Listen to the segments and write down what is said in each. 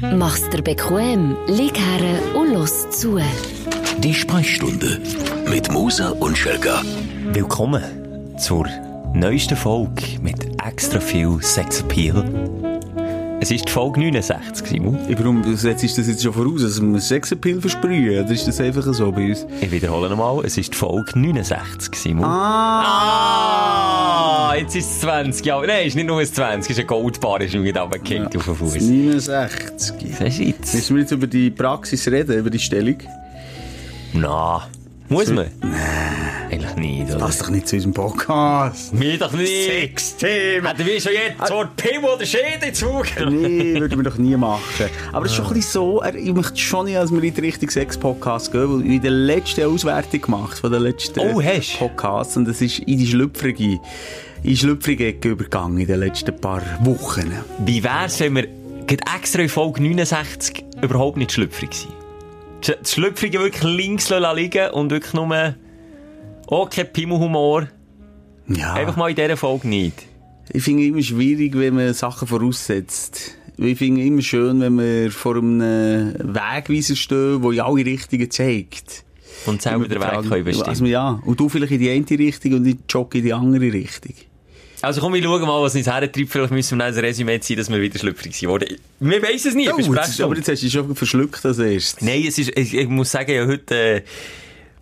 Mach's dir bequem, lieg her und los zu. Die Sprechstunde mit Musa und Schelga. Willkommen zur neuesten Folge mit extra viel Sexappeal. Es ist die Folge 69, Simon. Warum setzt das jetzt schon voraus, dass wir Sexappeal versprühen? Oder ist das einfach so bei uns? Ich wiederhole nochmal, es ist die Folge 69, Simon. Ah! Ah, jetzt ist es 20. Ja, nein, ist nicht nur ein 20, es ist ein Goldbar, ist mir gerade runtergekickt auf den Fuß. 69. Siehst du jetzt? Müssen wir jetzt über die Praxis reden, über die Stellung? Na, muss man? Nein. Eigentlich nicht, oder? Passt doch nicht zu unserem Podcast. Mir doch nicht. Sexthemen! Hätten wir schon jetzt das Wort Pimmel oder Schäde zugelassen? Nee, würden wir doch nie machen. Aber es ist schon ein bisschen so, ich möchte schon nicht, dass wir in den richtigen Sex-Podcast gehen, weil ich in der letzten Auswertung gemacht von den letzten Oh, hast? Podcasts und es ist in die schlüpfrige, in die schlüpfrige übergegangen in den letzten paar Wochen. Wie wär's, wenn wir extra in Folge 69 überhaupt nicht schlüpfrig sind? Das Schlüpfrige wirklich links liegen und wirklich nur, oh, kein Pimmelhumor. Ja. Einfach mal in dieser Folge nicht. Ich finde es immer schwierig, wenn man Sachen voraussetzt. Ich finde es immer schön, wenn wir vor einem Wegweiser stehen, der in alle Richtungen zeigt. Und selber den Weg können bestimmen. Also, ja. Und du vielleicht in die eine Richtung und ich jogge in die andere Richtung. Also komm, wir schauen mal, was uns hertreibt. Vielleicht müssen wir ein Resümee ziehen, dass wir wieder schlüpfrig sind. Oder, wir weiss es nicht, Oh, jetzt, aber jetzt hast du dich schon verschluckt als erstes. Nein, es ist, ich, ich muss sagen, ja, heute, äh,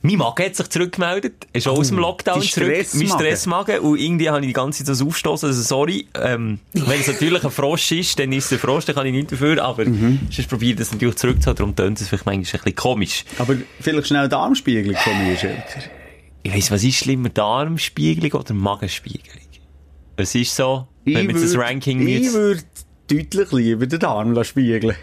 mein Magen hat sich zurückgemeldet. Ist auch aus dem Lockdown dein zurück. Mein Stressmagen. Und irgendwie habe ich die ganze Zeit das aufstoßen. Also, sorry. Ähm, wenn es natürlich ein Frosch ist, dann ist es ein Frosch, dann kann ich nicht dafür. Aber, Mhm. sonst probiere ich das natürlich zurückzuholen. Darum tönt es vielleicht manchmal ein bisschen komisch. Aber vielleicht schnell Darmspiegelung von mir, Schelker. Ich weiss, was ist schlimmer? Darmspiegelung oder Magenspiegelung? Es ist so, wenn jetzt das Ranking Ich würde deutlich lieber den Darm lassen spiegeln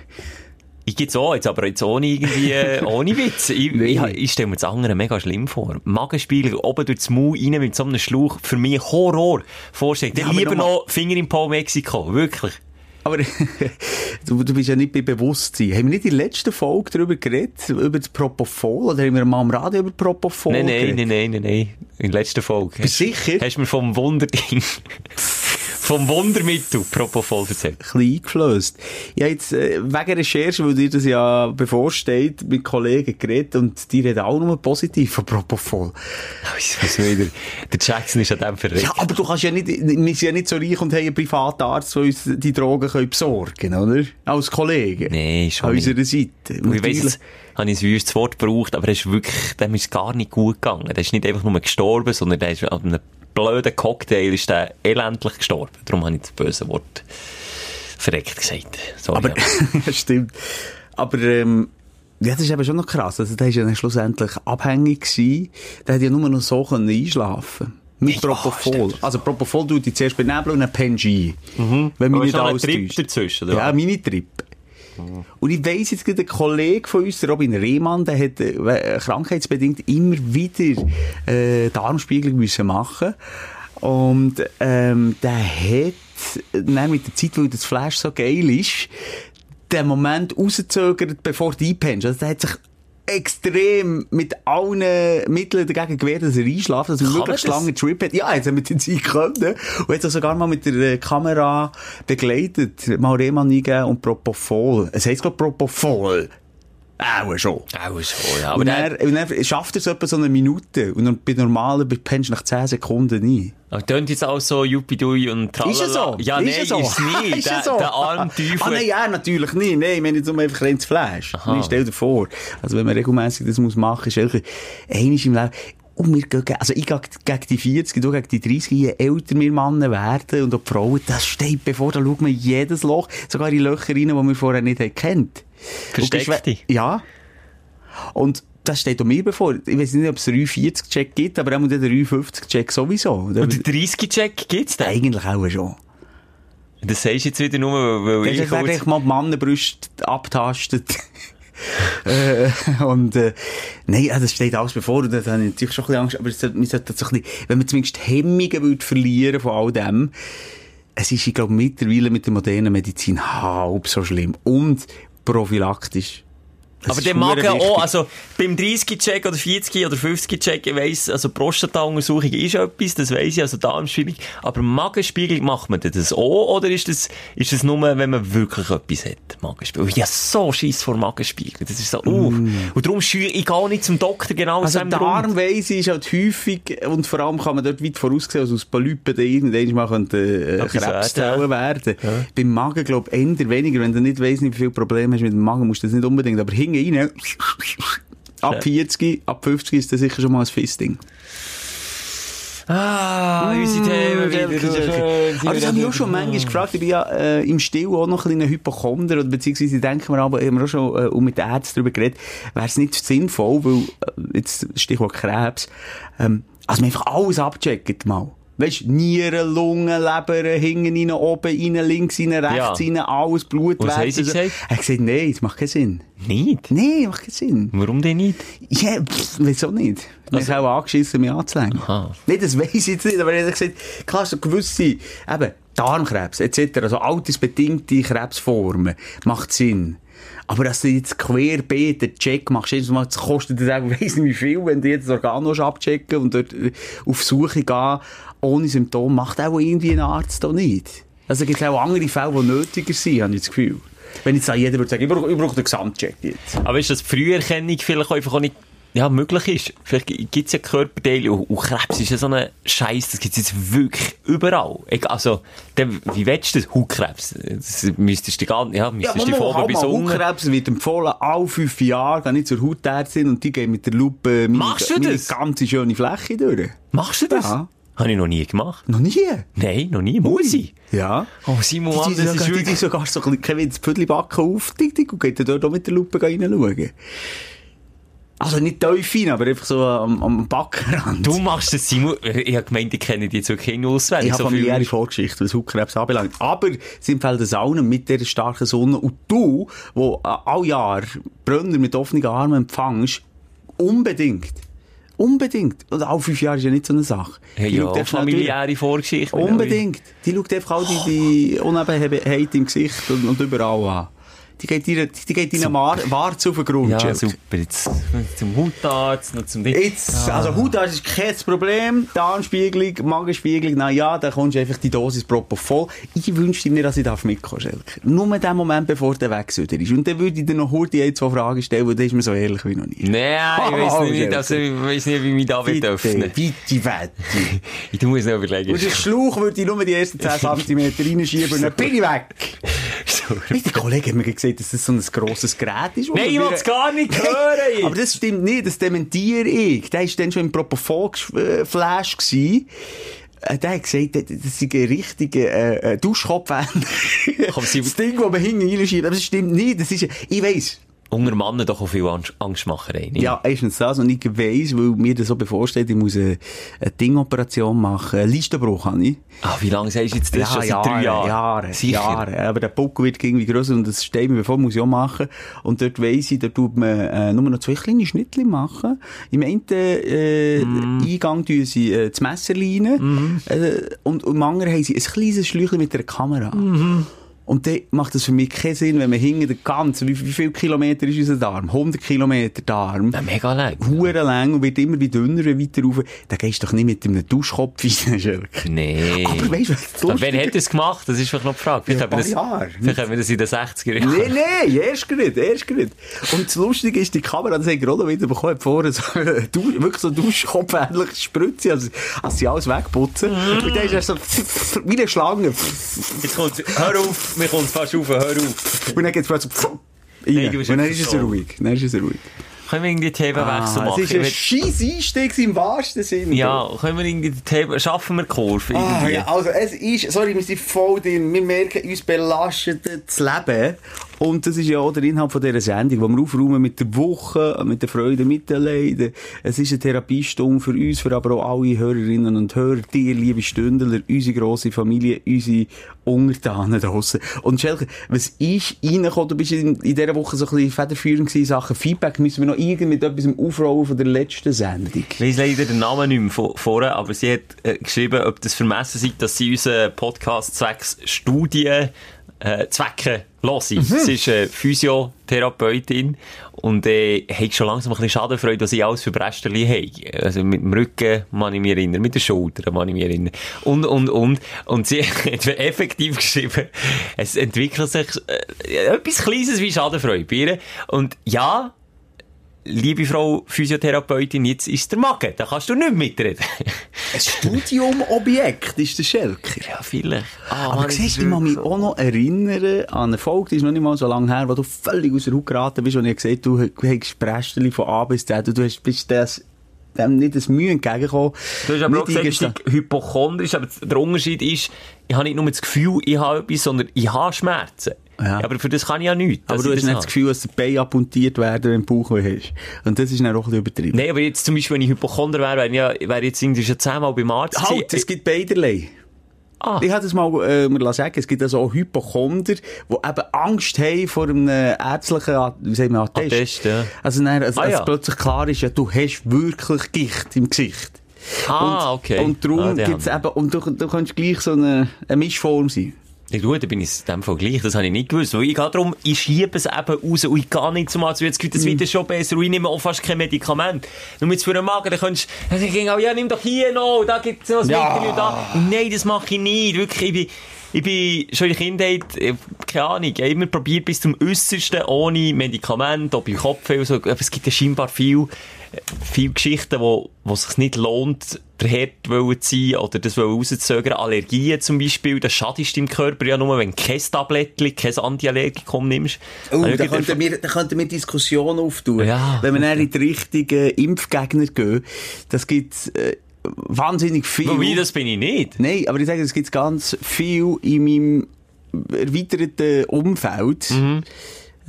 Ich gibt's auch, jetzt aber jetzt ohne irgendwie, äh, ohne Witz. Ich, ich, ich stelle mir das andere mega schlimm vor. Magenspiegelung, oben durch das Maul rein mit so einem Schlauch, für mich Horror. Vorstellung. Ja, lieber noch noch Finger im Po Mexiko. Wirklich. Aber du, du bist ja nicht bei Bewusstsein. Haben wir nicht in der letzten Folge darüber geredet? Über das Propofol? Oder haben wir mal am Radio über Propofol Nein, nein, nein, nein, nein, nein. In der letzten Folge. Bist sicher? Hast du mir vom Wunderding, vom Wundermittel Propofol erzählt? ein bisschen eingeflößt. Ich habe jetzt äh, wegen Recherche, weil dir das ja bevorsteht, mit Kollegen geredet und die reden auch nur positiv von Propofol. Muss wieder, der Jackson ist an dem verreckt. Ja, aber du kannst ja nicht, wir sind ja nicht so reich und haben einen Privatarzt, der uns die Drogen können besorgen oder? Als Kollegen. Nee, schon An nicht. unserer Seite. Und ich weiss, jetzt habe ich ein wüstes Wort gebraucht, aber er ist wirklich, dem ist gar nicht gut gegangen. Der ist nicht einfach nur gestorben, sondern der ist an einem blöden Cocktail ist der elendlich gestorben. Darum habe ich das böse Wort verreckt gesagt. Sorry, Aber, ja, stimmt. Aber, ähm, ja, das ist eben schon noch krass. Also, der ist ja dann schlussendlich abhängig gewesen. Der hat ja nur noch so können einschlafen Mit Ja, Propofol. stimmt. Also, Propofol tut dich zuerst benebeln und dann pennst du ein. Wenn Aber mich nicht alles täuscht. dazwischen, oder Ja, meine Trip. Und ich weiss jetzt gerade, ein Kollege von uns, Robin Rehmann, der hat äh, krankheitsbedingt immer wieder äh, Darmspiegelung müssen machen Und ähm, der hat dann mit der Zeit, weil das Flash so geil ist, den Moment rausgezögert, bevor du einpennst. Also der hat sich extrem mit allen Mitteln dagegen gewehrt, dass er einschlaft, dass er möglichst das? lange Trip hat. Ja, jetzt haben wir die Zeit können. Und hat er sogar mal mit der äh, Kamera begleitet. Mal Rehmann eingeben und Propofol. Es heisst, glaub Propofol. Auch schon. Auch schon, ja. Aber Und der, dann, und dann schafft er es etwa so eine Minute. Und dann bei normalen pennst du nach 10 Sekunden ein. aber tönt jetzt auch so Yuppidui und tralala. Ist es so? Ja, ist nein, es so? ist nicht. ist der, es so? der arme Teufel. Ah, nein, ja, natürlich nicht. Nein, ich meine jetzt nur einfach Fleisch. Aha. Nein, stell dir vor. Also, wenn man regelmäßig das muss machen, ist wirklich einiges im Leben. Und wir gehen, also ich gehe gegen die 40, du gegen die 30, je älter wir Männer werden und auch die Frauen, das steht bevor, da schaut man jedes Loch, sogar in Löcher rein, die wir vorher nicht haben kennt. Versteckte? Ja. Und das steht auch mir bevor. Ich weiß nicht, ob es einen 40-Check gibt, aber auch den 50-Check sowieso. Und den 30-Check gibt's denn? Eigentlich auch schon. Das sagst du jetzt wieder nur, weil Dann ich er kurz... mal die Mannenbrüste abtastet. äh, und, äh, nein, das steht alles bevor, und da habe ich natürlich schon ein bisschen Angst, aber es sollte- man sollte das so ein bisschen, wenn man zumindest Hemmungen würde verlieren von all dem, es ist, ich glaube, mittlerweile mit der modernen Medizin halb so schlimm. Und prophylaktisch Das aber der verdammt wichtig. auch, also beim 30-Check oder 40 oder 50-Check, ich weiss, also Prostata-Untersuchung ist etwas, das weiss ich, also Darmspiegelung. Aber Magenspiegel macht man das auch, oder ist das, ist das nur, wenn man wirklich etwas hat, Magenspiegel? Ja, so Schiss vor Magenspiegel, das ist so, uh. Und darum schüre ich gar nicht zum Doktor, genau aus Also diesem Grund. Darmweise ist halt häufig, und vor allem kann man dort weit voraussehen, dass aus Polypen dann irgendwann mal könnte, äh, Krebszellen werden. Beim Magen, glaube ich, eher weniger. Wenn du nicht weiss, wie viele Probleme hast mit dem Magen, musst du das nicht unbedingt. Aber hinten rein, ab 40, ab 50 ist das sicher schon mal ein Fisting. Ah, unsere Themen wieder. Aber das habe ich auch schon manchmal gefragt. Ich bin ja äh, im Still auch noch ein bisschen Hypochonder, oder beziehungsweise denken wir aber, haben wir auch schon äh, auch mit den Ärzten darüber geredet, wäre es nicht sinnvoll, weil, äh, jetzt Stichwort Krebs, ähm, also man einfach alles abcheckt mal. Weißt du, Nieren, Lungen, Leber, hinten rein, oben rein, links rein, rechts Ja. rein, alles Blut. Was haben sie so. gesagt? Er hat gesagt, nein, das macht keinen Sinn. Nicht? Nein, macht keinen Sinn. Warum denn nicht? Ja, wieso nicht? Man ist auch angeschissen, mich anzulängen. Nein, das weiss ich jetzt nicht, aber er hat gesagt, klar, so gewisse, eben, Darmkrebs, etc., also altersbedingte Krebsformen, macht Sinn. Aber dass du jetzt querbeet den Check machst, jedes Mal, das kostet dir auch, weiss nicht wie viel, wenn du jetzt das Organ noch abchecken und dort äh, auf Suche gehen, ohne Symptome, macht auch irgendwie ein Arzt da nicht. Also gibt es auch andere Fälle, die nötiger sind, habe ich das Gefühl. Wenn jetzt jeder würde sagen, ich brauche, ich brauche den Gesamtcheck jetzt. Aber ist das Früherkennung vielleicht einfach auch nicht ja, möglich ist? Vielleicht gibt es ja Körperteile und, und Krebs ist ja so ein Scheiß, das gibt es jetzt wirklich überall. Also, dann, wie willst du das? Hautkrebs? Das müsstest du gar nicht, ja, müsstest du Ja, mal, oben bis unten. Hautkrebs wird empfohlen, alle fünf Jahre gehe ich zur Hautärztin und die gehen mit der Lupe meine, Machst du meine das? ganze schöne Fläche durch. Machst du das? Ja. Habe ich noch nie gemacht. Noch nie? Nein, noch nie. Muss ich? Ja. Oh, Simon, Die, die, das ist sogar, die, die wirklich... sogar so ein bisschen das Pfüdlibacken auf, und geht dann dort auch mit der Lupe reinschauen. Also nicht tief rein, aber einfach so am, am Backenrand. Du machst das, Simon. Ich habe gemeint, ich kenne die jetzt wirklich nicht auswendig. Ich habe so viel- familiäre Vorgeschichte, was Hautkrebs anbelangt. Aber sie empfehlen das allen mit dieser starken Sonne. Und du, wo äh, all Jahr Brünner mit offenen Armen empfängst, unbedingt. Unbedingt. Und alle fünf Jahre ist ja nicht so eine Sache. Ja, Die ja, familiäre Vorgeschichte. Unbedingt. Die schaut einfach all die, die Unebenheit im Gesicht und, und überall an. Die geht dir, die geht deinen Warz auf den Grund. Ja, super. Jetzt zum Hautarzt, noch zum Ding. Jetzt, also Hautarzt ist kein Problem. Darmspiegelung, Magenspiegelung, na ja, da kommst du einfach die Dosis propofol. Ich wünschte mir, dass ich darf mitkommen, Schelke. Nur in dem Moment, bevor der Wegsüder ist. Und dann würde ich dir noch heute ein, zwei Fragen stellen, weil das ist mir so ehrlich wie noch nie. Nein, ich weiss Oh, nicht, also, ich weiss nicht, wie mich da wird öffnen. bitte, bitte. Ich muss noch überlegen. Und den Schlauch würde ich nur die ersten 10 cm reinschieben und dann bin ich weg. Nicht, der Kollege hat mir gesagt, dass das so ein grosses Gerät ist. Nein, ich wieder- will's gar nicht hören. Aber das stimmt nicht, das dementiere ich. Der war dann schon im Propofol-Flash. Äh, Der hat gesagt, das sei ein richtiger äh, äh, Duschkopf. Das Ding, das man hinten reinschiebt. Aber das stimmt nicht. Das ist, ich weiss. Unter Mannen doch auch viel Angst- Angstmacherei. nicht? Ja, erstens das. Und ich weiss, weil mir das so bevorsteht, ich muss eine, eine Dingoperation machen. Einen Listenbruch habe ich. Ah, wie lange sagst du jetzt das? schon seit drei Jahren? Jahre, Sicher? Jahre. Aber der Buckel wird irgendwie grösser und das steht mir bevor, muss ich auch machen. Und dort weiss ich, da tut man äh, nur noch zwei kleine Schnittchen machen. Im einen äh, Mhm. Eingang tun sie äh, das Messer rein äh, und, und im anderen haben sie ein kleines Schläuchchen mit einer Kamera. Mhm. Und dann macht das für mich keinen Sinn, wenn man hinten den ganzen, wie, wie viel Kilometer ist unser Darm? 100 Kilometer Darm. Ja, mega lang. Hure lang und wird immer wie dünner weiter rauf. Da gehst du doch nicht mit einem Duschkopf rein, Schelke. Nee. Aber weißt du, was Aber wer hat das gemacht? Das ist vielleicht noch die Frage. Vielleicht Ja, haben wir das, ein paar Jahre. vielleicht haben wir das in den 60er Jahren. Nee, nee, erst nicht, erst nicht. Und das Lustige ist, die Kamera, das haben wir auch wieder bekommen, hat vorne so, wirklich so Duschkopf-ähnliche Spritze, also, als sie alles wegputzen. Und dann ist er so, wie eine Schlange. Jetzt kommt's, hör auf, mir kommt fast auf, hör auf. Und dann geht's plötzlich so, Nein, rein. Und dann ist es so. ruhig. Dann ist es ruhig. Können wir irgendwie Themenwechsel Ah, machen? es ist ein scheiß Einstieg im wahrsten Sinne. ja, können wir irgendwie die Themen, schaffen wir die Kurve Ah, ja, also es ist, sorry, wir sind voll drin. Wir merken, uns belastet das Leben. Und das ist ja auch der Inhalt von dieser Sendung, wo wir aufräumen mit der Woche, mit der Freude, mit den Leiden. Es ist eine Therapiestunde für uns, für aber auch alle Hörerinnen und Hörer, dir, liebe Stündler, unsere grosse Familie, unsere Untertanen draussen. Und Schelke, was ist reingekommen? Du bist in, in dieser Woche so ein bisschen federführend gewesen Sachen Feedback. Müssen wir noch irgendwie mit etwas aufrollen von der letzten Sendung? Ich weiss leider den Namen nicht mehr vor- vorher, aber sie hat äh, geschrieben, ob das vermessen sei, dass sie unseren Podcast zwecks Studien äh, Zwecke Los sie. Sie ist äh, Physiotherapeutin und äh, hat schon langsam ein bisschen Schadenfreude, was ich alles für Bresterli habe. Also mit dem Rücken kann ich mich erinnern, mit der Schulter kann ich mich erinnern. Und, und, und. Und sie hat effektiv geschrieben, es entwickelt sich äh, etwas Kleines wie Schadenfreude bei ihr. Und ja, liebe Frau Physiotherapeutin, jetzt ist der Magen, da kannst du nicht mitreden. Ein Studiumobjekt ist der Schelker. ja, vielleicht. Ah, Aber siehst du, ich kann ist mich wirklich auch noch erinnern an eine Folge, die ist noch nicht mal so lange her, wo du völlig aus der Haut geraten bist und ich gesehen du hast Prästeli von A bis Z und du hast, bist das, dem nicht das Mühe entgegengekommen. Du hast aber auch Nicht gesagt, ich sei hypochondrisch, aber der Unterschied ist, ich habe nicht nur das Gefühl, ich habe etwas, sondern ich habe Schmerzen. Ja. aber für das kann ich ja nichts. Aber du hast nicht das. Gefühl, dass der Bein abpuntiert werden, wenn du Bauchweh hast. Und das ist dann auch ein bisschen übertrieben. Nein, aber jetzt zum Beispiel, wenn ich Hypochonder wäre, wäre ich ja, jetzt irgendwie schon zehnmal beim Arzt Halt, es gibt beiderlei. Ah. Ich habe das mal äh, mir sagen, es gibt also auch Hypochonder, die eben Angst haben vor einem ärztlichen, wie sagen wir, Attest. Attest, ja. Also, dann, als, Ah, als ja. plötzlich klar ist, ja, du hast wirklich Gicht im Gesicht. Ah, und, okay. Und darum Ah, die gibt's eben, und du, du kannst gleich so eine, eine Mischform sein. Ja, gut, dann bin ich in dem Fall gleich. Das habe ich nicht gewusst. Weil ich gehe darum, ich schiebe es eben raus und ich gehe nicht zum Arzt. Jetzt geht es wieder schon besser und ich nehme auch fast kein Medikament. Nur jetzt für den Magen, dann könntest du, dann ging auch, ja, nimm doch hier noch, da gibt es noch ein Ja. Mittel und da. Nein, das mache ich nicht. Wirklich, ich bin, ich bin schon in der Kindheit, äh, keine Ahnung, ich habe immer probiert bis zum Äußersten, ohne Medikament, ob im Kopf oder so. Aber es gibt ja scheinbar viel, äh, viel Geschichten, wo, wo es sich nicht lohnt, der Herd wollen zu sein oder das wollen rauszögern. Allergien zum Beispiel, das schadest deinem Körper ja nur, wenn du kein Tablettchen, kein Antiallergikum nimmst. Oh, da könnten wir, da könnten wir Diskussionen auftun. Ja. Wenn wir dann in die richtigen Impfgegner gehen, das gibt äh, wahnsinnig viel. Wobei, das bin ich nicht. Nein, aber ich sage, es gibt ganz viel in meinem erweiterten Umfeld. Mhm.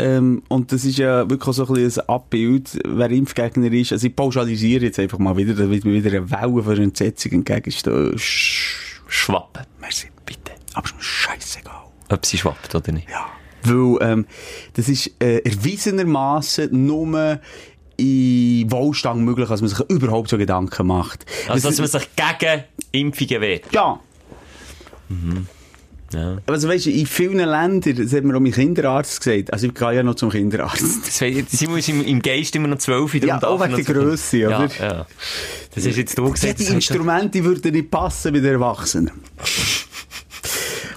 Ähm, und das ist ja wirklich so ein, bisschen ein Abbild, wer Impfgegner ist. Also ich pauschalisiere jetzt einfach mal wieder, da wird mir wieder eine Welle von Entsetzung entgegenstehen. Sch- Schwappen. Merci. Bitte. Aber ist mir scheissegal. Ob sie schwappt oder nicht. Ja. Weil, ähm, das ist äh, erwiesenermaßen nur in Wohlstand möglich, dass man sich überhaupt so Gedanken macht. Also, Das- dass man sich gegen Impfungen wehrt. ja. Ja. Also weißt du, in vielen Ländern, das hat mir auch mein Kinderarzt gesagt, also ich gehe ja noch zum Kinderarzt. Simon ist im, im Geist immer noch zwölf. Ja, auch wegen der Grösse, ja, oder? Ja, Das ist jetzt du Ja, gesagt. die Instrumente würden nicht passen bei den Erwachsenen.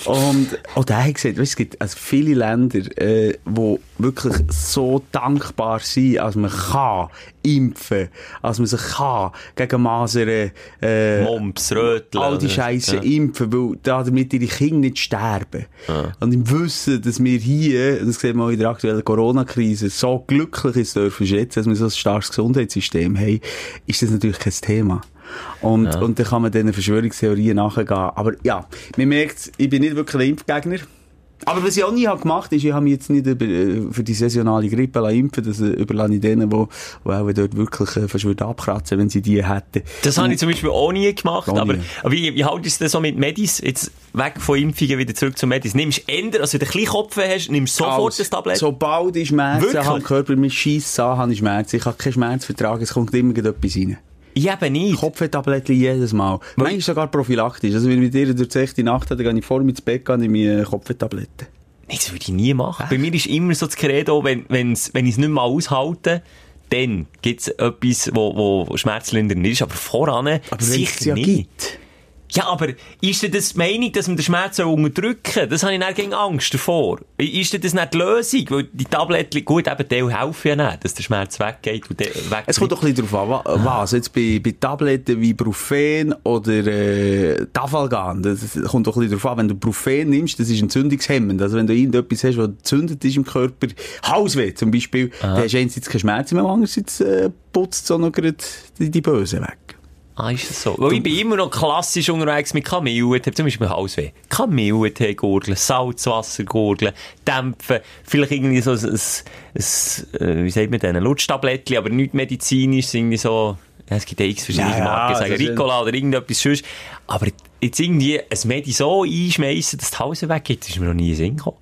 Und auch der hat gesagt, weißt, es gibt also viele Länder, äh, wo wirklich so dankbar sind, als man kann impfen, als man sich kann gegen Masern, äh, Mumps, Röteln. all die Scheiße Ja. impfen, weil da damit ihre Kinder nicht sterben. Und im Wissen, dass wir hier, das sehen wir auch in der aktuellen Corona-Krise, so glücklich ist dürfen schätzen, dass wir so ein starkes Gesundheitssystem haben, ist das natürlich kein Thema. Und, und dann kann man diesen Verschwörungstheorien nachgehen. Aber ja, man merkt, ich bin nicht wirklich ein Impfgegner. Aber was ich auch nie habe gemacht ist, ich habe mich jetzt nicht über, äh, für die saisonale Grippe lassen impfen Das äh, überlasse ich denen, die, die auch dort wirklich äh, fast abkratzen, wenn sie die hätten. Das habe ich zum Beispiel auch nie gemacht, Auch nie. aber, aber wie, wie haltest du das so mit Medis? Jetzt weg von Impfungen wieder zurück zu Medis. Nimmst du änder, also wenn du ein Kopf hast, nimmst sofort Alles. das Tablett? Sobald ich Schmerzen habe, Körper mit Scheiss an, habe ich Schmerzen. Ich kann keinen Schmerz vertragen, es kommt immer etwas rein. Ich eben nicht. Kopftabletten jedes Mal. Manchmal sogar prophylaktisch. Also wenn ich mit dir durch die sechste Nacht habe, dann gehe ich vor mir ins Bett und ich Kopftabletten. Nein, das würde ich nie machen. Bei mir ist immer so das Credo, wenn, wenn's, wenn ich es nicht mehr aushalte, dann gibt es etwas, wo, wo schmerzlindernd ist. Aber voran Aber sicher ja nicht. gibt. Ja, aber ist denn das die Meinung, dass man den Schmerz unterdrücken soll? Das habe ich dann gegen Angst davor. Ist denn das nicht die Lösung? Weil die Tabletten, gut, eben, die helfen ja nicht, dass der Schmerz weggeht und weg Es kommt doch ein bisschen drauf an, wa- was. Jetzt bei, bei Tabletten wie Brufen oder äh, Tafalgan, das kommt doch ein bisschen drauf an. Wenn du Brufen nimmst, das ist entzündungshemmend. Also wenn du irgendetwas hast, was entzündet ist im Körper, Hausweh zum Beispiel, dann hast du einerseits keine Schmerzen mehr, andererseits äh, putzt es auch noch gerade die, die Böse weg. Ah, ist das so? Weil ich bin immer noch klassisch unterwegs mit Kamillentee, zum Beispiel Hausweh. Kamillentee gurgeln, Salzwasser gurgeln, dämpfen, vielleicht irgendwie so ein, ein, ein äh, wie sagt man denn, ein Lutschtablettchen, aber nicht medizinisch, irgendwie so, ja, es gibt ja x verschiedene Ja, ja, Marken, das sagen Ricola oder irgendetwas sonst. Aber jetzt irgendwie ein Medi so einschmeissen, dass die Hause weggeht, ist mir noch nie in Sinn gekommen.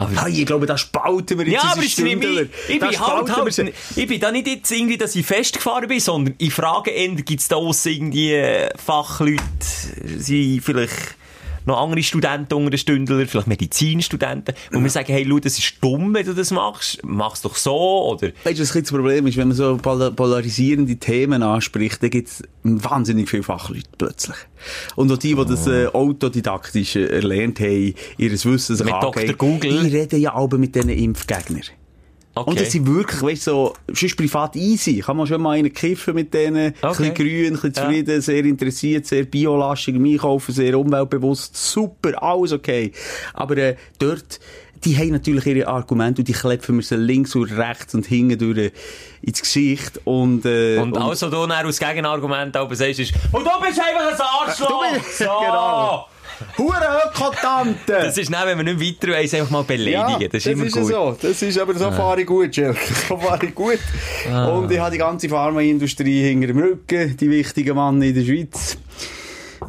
Aber Hey, ich glaube, da spalten wir jetzt ja, aber mein, ich Da bin halt, halt, ich bin da nicht jetzt irgendwie, dass ich festgefahren bin, sondern ich frage gibt es da aussen irgendwie Fachleute, sie vielleicht noch andere Studenten unter den Stündler, vielleicht Medizinstudenten, wo wir sagen, hey, schau, das ist dumm, wenn du das machst, mach's doch so, oder... Weißt du, was das Problem ist, wenn man so pol polarisierende Themen anspricht, dann gibt's wahnsinnig viele Fachleute plötzlich. Und auch die, die das äh, autodidaktisch äh, erlernt haben, ihres Wissens Mit angehen, Dr. Google. die reden ja alle mit diesen Impfgegnern. Okay. Und das sind wirklich, weißt du, so, sonst privat easy. Kann man schon mal einen kiffen mit denen. Ein Okay. bisschen grün, ein bisschen zufrieden, sehr interessiert, sehr biolastig im Einkaufen, sehr umweltbewusst. Super, alles okay. Aber äh, dort, die haben natürlich ihre Argumente und die klepfen mir so links und rechts und hinten durch ins Gesicht. Und, äh, Und also du dann als Gegenargument aber sagst, ist, und du bist einfach ein Arschloch! Du bist- so! genau. Hure Ökotante! Das ist dann, wenn wir nicht weiter weiss, einfach mal beleidigen. das ist immer ja gut. so. Das ist aber so fahre ich gut, Jill. So fahre ich gut. Und ich habe die ganze Pharmaindustrie hinter dem Rücken, die wichtigen Mann in der Schweiz.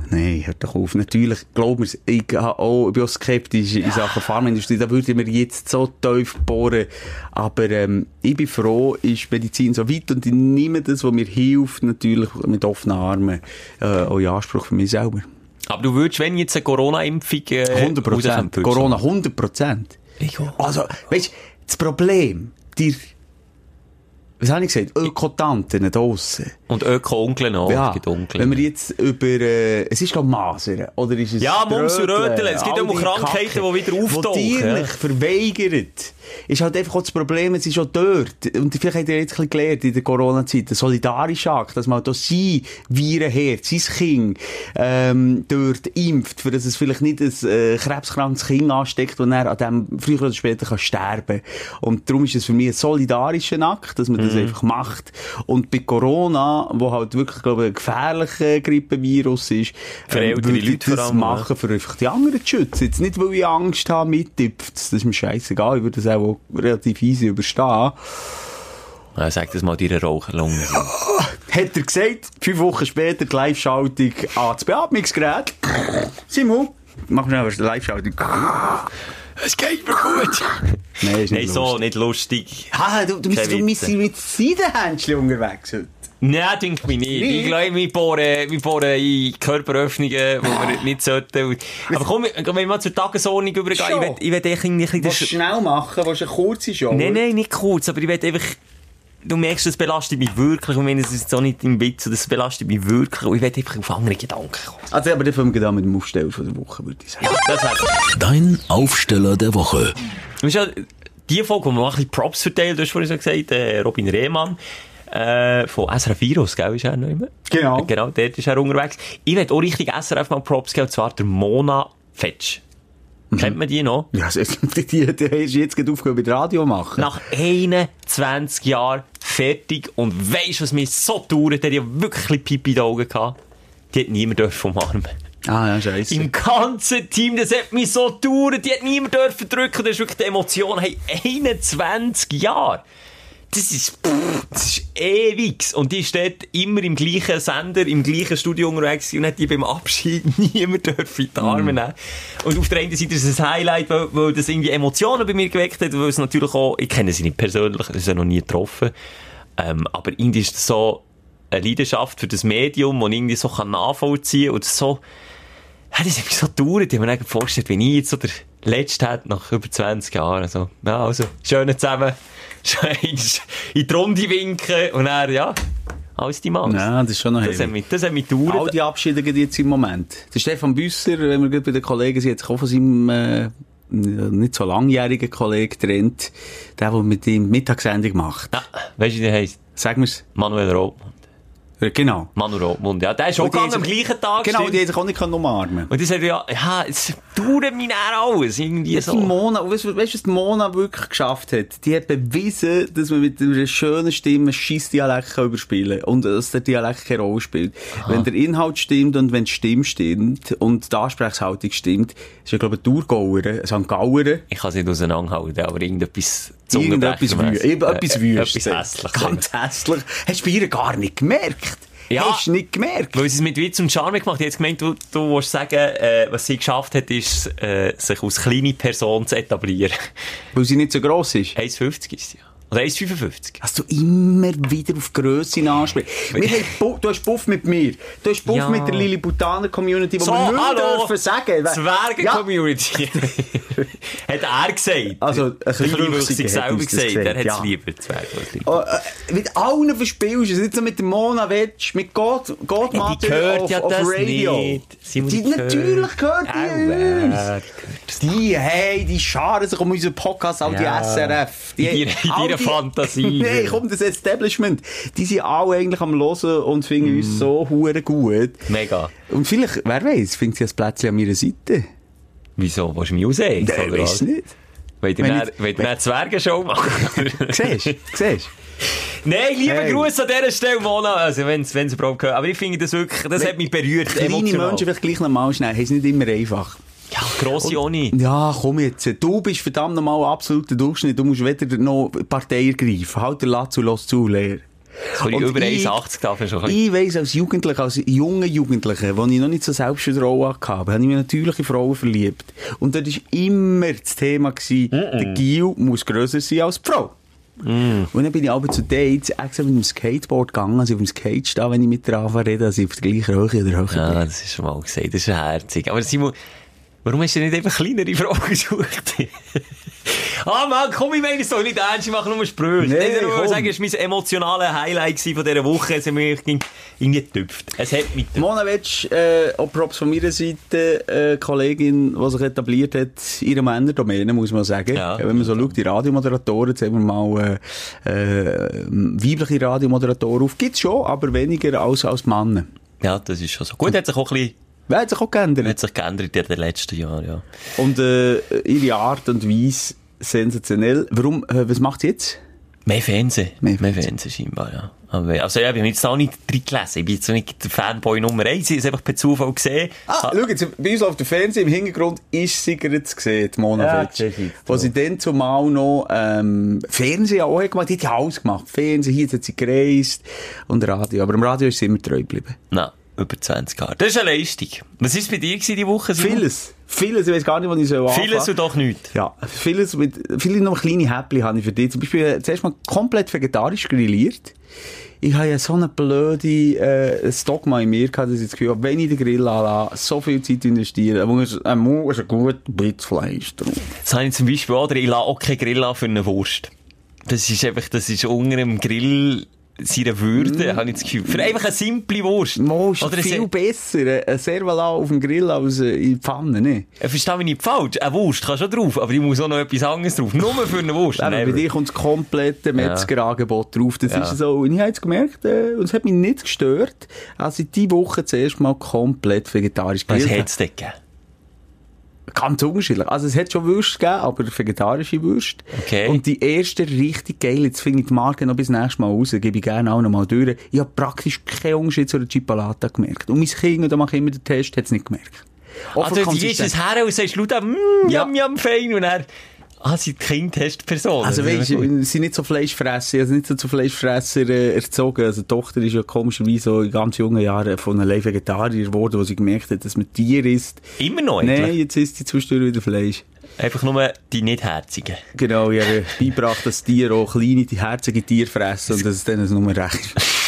Nein, hört doch auf. Natürlich, glaub mir, ich, auch, ich bin auch skeptisch in Sachen Pharmaindustrie. Da würde ich mir jetzt so tief bohren. Aber ähm, ich bin froh, ist Medizin so weit und ich nehme das, was mir hilft, natürlich mit offenen Armen äh, auch in Anspruch für mich selber. Aber du würdest, wenn jetzt eine Corona-Impfung äh, 100 Prozent. rauskommt, würdest du- Corona 100 Prozent. Ich auch. Also, weißt du, das Problem, die, was habe ich gesagt, Ökotanten draussen. Und Öko-Onkeln auch. Ja, wenn wir jetzt über, äh, es ist glaube Masern, oder ist es Ja, Mumps und Röteln. Es gibt auch Krankheiten, Kacke, die wieder auftauchen, Die ja. verweigert. Ist halt einfach auch das Problem, es ist schon dort. Und vielleicht habt ihr jetzt ein bisschen gelernt in der Corona-Zeit, der solidarische Akt, dass man da sein Virenherd, sein Kind, ähm, dort impft, für dass es vielleicht nicht ein äh, krebskrankes Kind ansteckt, und er an dem früher oder später kann sterben. Und darum ist es für mich ein solidarischer Akt, dass man Mhm. das einfach macht. Und bei Corona, wo halt wirklich, glaube ich, ein gefährlicher Grippevirus ist, Für ähm, ältere Leute das machen, für einfach die anderen zu schützen. Jetzt nicht, weil ich Angst habe, mittipft. Das ist mir scheißegal. Ich würde das auch relativ easy überstehen. Ja, sag das mal deiner Raucherlunge. Hat er gesagt, fünf Wochen später die Live-Schaltung an das Beatmungsgerät. Simon, mach schnell eine Live-Schaltung. Es geht mir gut. Nein, ist Nein, nicht so, lustig. nicht lustig. Ah, du, du bist, du bist mit Seidenhändchen unterwegs heute. Nein, denke mich nicht. Ich glaube, wir bohren, wir bohren in Körperöffnungen, die wir nicht sollten. Aber komm, wenn wir mal zur Tagesordnung übergehen, ich will, ich will ein Willst du schnell machen? Willst du eine kurze Show? Nein, nein, nicht kurz, aber ich will einfach... Du merkst, das belastet mich wirklich. Und wenn es ist auch nicht im Witz, das belastet mich wirklich. Und ich will einfach auf andere Gedanken kommen. Also, aber dann fangen wir an mit dem Aufstellen von der Woche, würde ich sagen. Das wäre Dein Aufsteller der Woche. Ist ja die Folge, wo man ein bisschen Props verteilt, du hast vorhin so gesagt, äh, Robin Rehmann, äh, von SRF Virus, gell, ist er noch immer? Genau. Genau, dort ist er unterwegs. Ich will auch richtig SRF mal Props geben, und zwar der Mona Fetsch. Kennt man die noch? Ja, die, die, die hast du jetzt gerade aufgehört mit Radio machen. Nach 21 Jahren fertig und weisst, was mich so dauert, die hat ja wirklich Pipi in den Augen gehabt. Die hat niemand dürfen umarmen. Ah, ja, scheiße. Im ganzen Team, das hat mich so gedauert, die hat niemand dürfen drücken, das ist wirklich die Emotion, hey, 21 Jahre. Das ist, pff, das ist ewig. Und die steht immer im gleichen Sender, im gleichen Studio unterwegs und hat die beim Abschied niemand dürfen in die Arme nehmen. Und auf der einen Seite ist es ein Highlight, weil, weil das irgendwie Emotionen bei mir geweckt hat, weil es natürlich auch, ich kenne sie nicht persönlich, ich habe sie noch nie getroffen, ähm, aber irgendwie ist das so eine Leidenschaft für das Medium, man irgendwie so kann nachvollziehen und so, ja, das hat mich so gedauert. Ich habe mir vorgestellt, wenn ich jetzt so der Letzte hätte, nach über 20 Jahren. Also, ja, also, schön zusammen, in die Runde winken und dann, ja, alles die Mann. Ja, das ist schon noch Das hat heavy. mich, das hat mich All gedauert. die Abschiede gibt jetzt im Moment. Der Stefan Büsser, wenn wir gerade bei den Kollegen sind, sich auch von seinem äh, nicht so langjährigen Kollegen getrennt. Der, der mit ihm Mittagssendung macht. Ja, weißt du, wie der heisst? Sag mir's. Manuel Rothmund. Ja, Genau. Manuel Rothmund, ja. Der ist auch haben am gleichen Tag. Genau, stimmt. die haben sich auch nicht umarmen Und die sagt ja, ja, dauert mich dann alles. Irgendwie so. die Mona, weißt du, was die Mona wirklich geschafft hat? Die hat bewiesen, dass man mit einer schönen Stimme scheiß Dialekt kann überspielen und dass der Dialekt keine Rolle spielt. Wenn der Inhalt stimmt und wenn die Stimme stimmt und die Ansprechhaltung stimmt, ist ja, glaube ich, ein Thurgauer, ein St. Gauer, Ich kann es nicht auseinanderhalten, aber irgendetwas irgendetwas wü etwas Äh, wüstes. Etwas hässlich. Ganz hässlich. Hast du bei ihr gar nicht gemerkt? Ja. Hast du nicht gemerkt? Weil sie es mit Witz und Charme gemacht hat. Jetzt gemeint, du, du willst sagen, äh, was sie geschafft hat, ist, äh, sich als kleine Person zu etablieren. Weil sie nicht so gross ist. 1,50 ist sie ja. Oder 1,55. Dass du immer wieder auf Grösse Bu- du hast Buff mit mir. Du hast Buff Ja. mit der Lilliputaner Community, wo So, wir nicht hallo. dürfen sagen. Ja. Zwergen-Community. hat er gesagt. Also, ein hat selber gesagt. Er hat ja. es lieber, Zwergen. Oh, äh, mit allen verspielst du es. Nicht so mit dem Mona Wetsch, mit Gott, Gott Ja, die hört auf, ja auf das Radio. nicht. Simon, die, die natürlich gehört die uns. Die, hey, die scharen sich um unseren Podcast, Ja. die SRF. Die, in all ihrer die- Fantasie. Nein, komm, das Establishment. Die sind alle eigentlich am Hören und finden uns so hure gut. Mega. Und vielleicht, wer weiß, findet sie ein Plätzchen an meiner Seite. Wieso? Willst du mich aussehen? Nein, weiss nicht. Wollt ihr Wenn eine Zwergenshow machen? Siehst du? Siehst Nein, liebe Hey. Grüße an dieser Stelle, Mona. Also, wenn es überhaupt gehört. Aber ich finde das wirklich, das hat mich berührt. Kleine emotional. Menschen vielleicht gleich nochmal schnell, haben es nicht immer einfach. Ja, grosse Oni. Ja, komm jetzt. Du bist verdammt nochmal absoluter Durchschnitt. Du musst weder noch Partei ergreifen. Halt der Latz und lass zu, leer. Und über ich- 1,80 darf ich schon Ich weiss, als Jugendlicher, als junger Jugendlicher, wo ich noch nicht so Selbstvertrauen hatte, habe ich mich natürlich in Frauen verliebt. Und dort war immer das Thema, gewesen, der Gil muss grösser sein als die Frau. Und dann bin ich aber zu Dates extra mit dem Skateboard gegangen, also auf dem Skate stehen, wenn ich mit der anfange zu reden, dass ich auf der gleichen Höhe oder höher Ja, das ist schon mal gesagt. Das ist herzig. Aber Simon, warum hast du nicht einfach kleinere Frauen gesucht? ah, Mann, komm, ich meine es doch nicht ernst, ich mache nur Sprüche. Nee, ich komm. sagen, es war mein emotionales Highlight von dieser Woche. Es hat mich irgendwie getüpft. Es hat mich getüpft. Mona Wetsch, äh, auch Props von meiner Seite, äh, Kollegin, die sich etabliert hat, ihre Männerdomäne, muss man sagen. Ja. Wenn man so schaut, die Radiomoderatoren, jetzt haben wir mal äh, äh, weibliche Radiomoderatoren auf, gibt's schon, aber weniger als, als Männer. Ja, das ist schon so. Gut, hat sich auch ein bisschen, Wer hat sich auch geändert? hat sich geändert in den letzten Jahren, ja. Und äh, ihre Art und Weise sensationell. Warum, äh, was macht sie jetzt? Mehr Fernsehen. Mehr Mehr Fernsehen. Fernsehen, scheinbar, ja. Aber, also, ja, ich bin jetzt auch nicht drin gelesen. Ich bin jetzt auch nicht der Fanboy Nummer 1. Ich habe es einfach per Zufall gesehen. Ah, schau jetzt, bei uns auf dem Fernsehen im Hintergrund ist sie gerade zu sehen, die Mona Ja, Wo sie dann zumal noch ähm, Fernsehen auch hat gemacht Die hat ja alles gemacht. Fernsehen, hier hat sie gereist und Radio. Aber im Radio ist sie immer treu geblieben. Nein, über 20 Jahre. Das ist eine Leistung. Was war bei dir gewesen, die Woche? Simon? Vieles. Vieles, ich weiß gar nicht, wo ich so Vieles und doch nichts. Ja, vieles mit, viele noch kleine Häppchen habe ich für dich. Zum Beispiel, äh, zuerst mal komplett vegetarisch grilliert. Ich habe ja so eine blöde, äh, Dogma in mir gehabt, dass ich das Gefühl habe, wenn ich den Grill anlasse, so viel Zeit investieren, dann muss, äh, muss ein gut Bit Fleisch drauf. Das habe ich zum Beispiel auch, oder ich lasse auch keinen Grill an für eine Wurst. Das ist einfach, das ist unter dem Grill seiner Würde, habe ich das Gefühl. Für einfach eine simple Wurst. Ist Oder viel besser, ein Servala auf dem Grill als äh, in der Pfanne, ne? Äh, Versteh mich nicht falsch. Eine Wurst kann schon drauf, aber ich muss auch noch etwas anderes drauf. Nur für eine Wurst. Aber bei dir kommt das komplette Metzgerangebot drauf. Das Ja. ist so. Und ich habe jetzt gemerkt, äh, und es hat mich nicht gestört, als ich diese Woche zuerst mal komplett vegetarisch Was gegrillt hat es denn gegeben? Ganz unterschiedlich. Also es hat schon Würste gegeben, aber vegetarische Würste. Okay. Und die erste richtig geil, jetzt finde ich die Marke noch bis nächstes Mal raus, gebe ich gerne auch noch mal durch. Ich habe praktisch keinen Unterschied zu einer Chipolata gemerkt. Und mein Kind, und da mache ich immer den Test, hat es nicht gemerkt. Auch Also, du gehst es her und sagst, Luda, mm, Ja. yum, yum, fein. Und er, ah, sie Kind Testperson. Also du, sie sind nicht so Fleischfresser, also nicht so zu Fleischfresser äh, erzogen. Also die Tochter ist ja komischerweise so in ganz jungen Jahren von einem Vegetarier geworden, wo sie gemerkt hat, dass man Tier isst. Immer noch, eigentlich. Nein, jetzt isst sie zwischendurch wieder Fleisch. Einfach nur die nicht herzigen. Genau, ich habe beigebracht, dass Tiere auch kleine, die herzige Tiere fressen und dass es denen nur recht ist.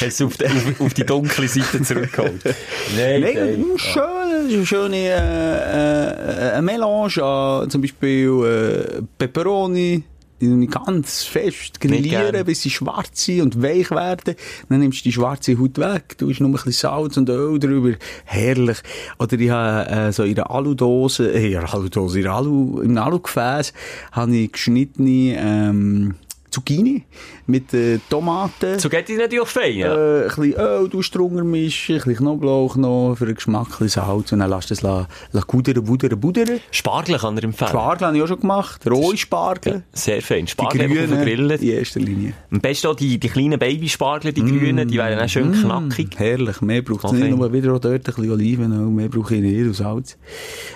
Hast du auf die, auf, auf die dunkle Seite zurückgeholt? Nein, Nein, ist schön, das ist eine schöne äh, äh, eine Melange an zum Beispiel äh, Peperoni, die ganz fest grillieren, bis sie schwarz sind und weich werden. Dann nimmst du die schwarze Haut weg, tust noch ein bisschen Salz und Öl drüber. Herrlich. Oder ich habe äh, so in einer Aludose, äh, in einer Aludose, in einer Alu, im Alugefäß, habe ich geschnittene ähm, Zucchini mit äh, Tomaten. Geht die natürlich fein, ja. Äh, ein bisschen Öl du drunter mischen, ein bisschen Knoblauch noch für den Geschmack, ein bisschen Salz und dann lässt es la, la gudern, budern, budern. Spargel kann er empfehlen. Spargel habe ich auch schon gemacht, rohe Spargel. Sehr fein. Die Spargel den grünen Grillen. in erster Linie. Am besten auch die, die kleinen Babyspargel, die grünen, die wären auch schön knackig. Herrlich, mehr braucht es nicht, nur wieder auch dort ein bisschen Olivenöl, mehr brauche ich nicht und Salz.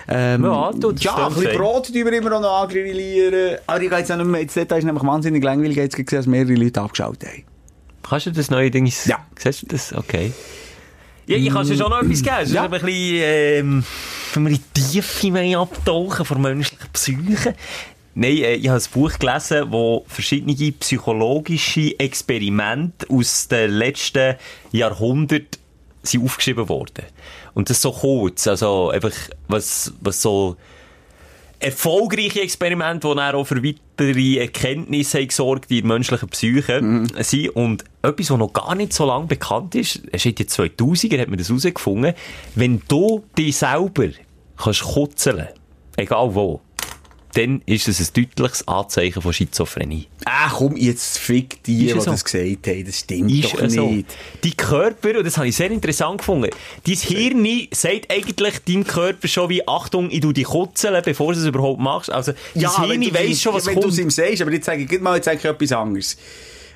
Ähm, Ja, du, ja, ein bisschen fein. Brot tun wir immer noch angrillieren. Aber ich gehe jetzt auch nicht mehr ins Detail, ist nämlich wahnsinnig langweilig, jetzt gesehen, dass mehrere Leute abgeschaut haben. Kannst du das neue Ding? Ja. Siehst du das? Okay. Ja, ich kann dir schon noch etwas geben. Es ist Ja. aber ein bisschen, ähm, wenn wir in die Tiefe abtauchen von menschlicher Psyche. Nein, äh, ich habe ein Buch gelesen, wo verschiedene psychologische Experimente aus den letzten Jahrhunderten sind aufgeschrieben worden. Und das so kurz, also einfach, was, was so erfolgreiche Experimente, die dann auch für weitere Erkenntnisse gesorgt in der menschlichen Psyche Mhm. sind. Und etwas, was noch gar nicht so lange bekannt ist, ist jetzt 2000er, hat man das herausgefunden, wenn du dich selber kannst kutzeln, egal wo, dann ist das ein deutliches Anzeichen von Schizophrenie. Ah, komm, jetzt fick die, die es so? das gesagt haben. Das stimmt Ist doch ja so. nicht. Dein Körper, und das habe ich sehr interessant gefunden, dein Hirn sagt eigentlich deinem Körper schon wie, Achtung, ich tu dich kutzeln, bevor du es überhaupt machst. Also, dein wenn Hirn du- weiss schon, was wenn du kommt. es ihm sagst, aber jetzt sage ich, mal, jetzt sage ich etwas anderes.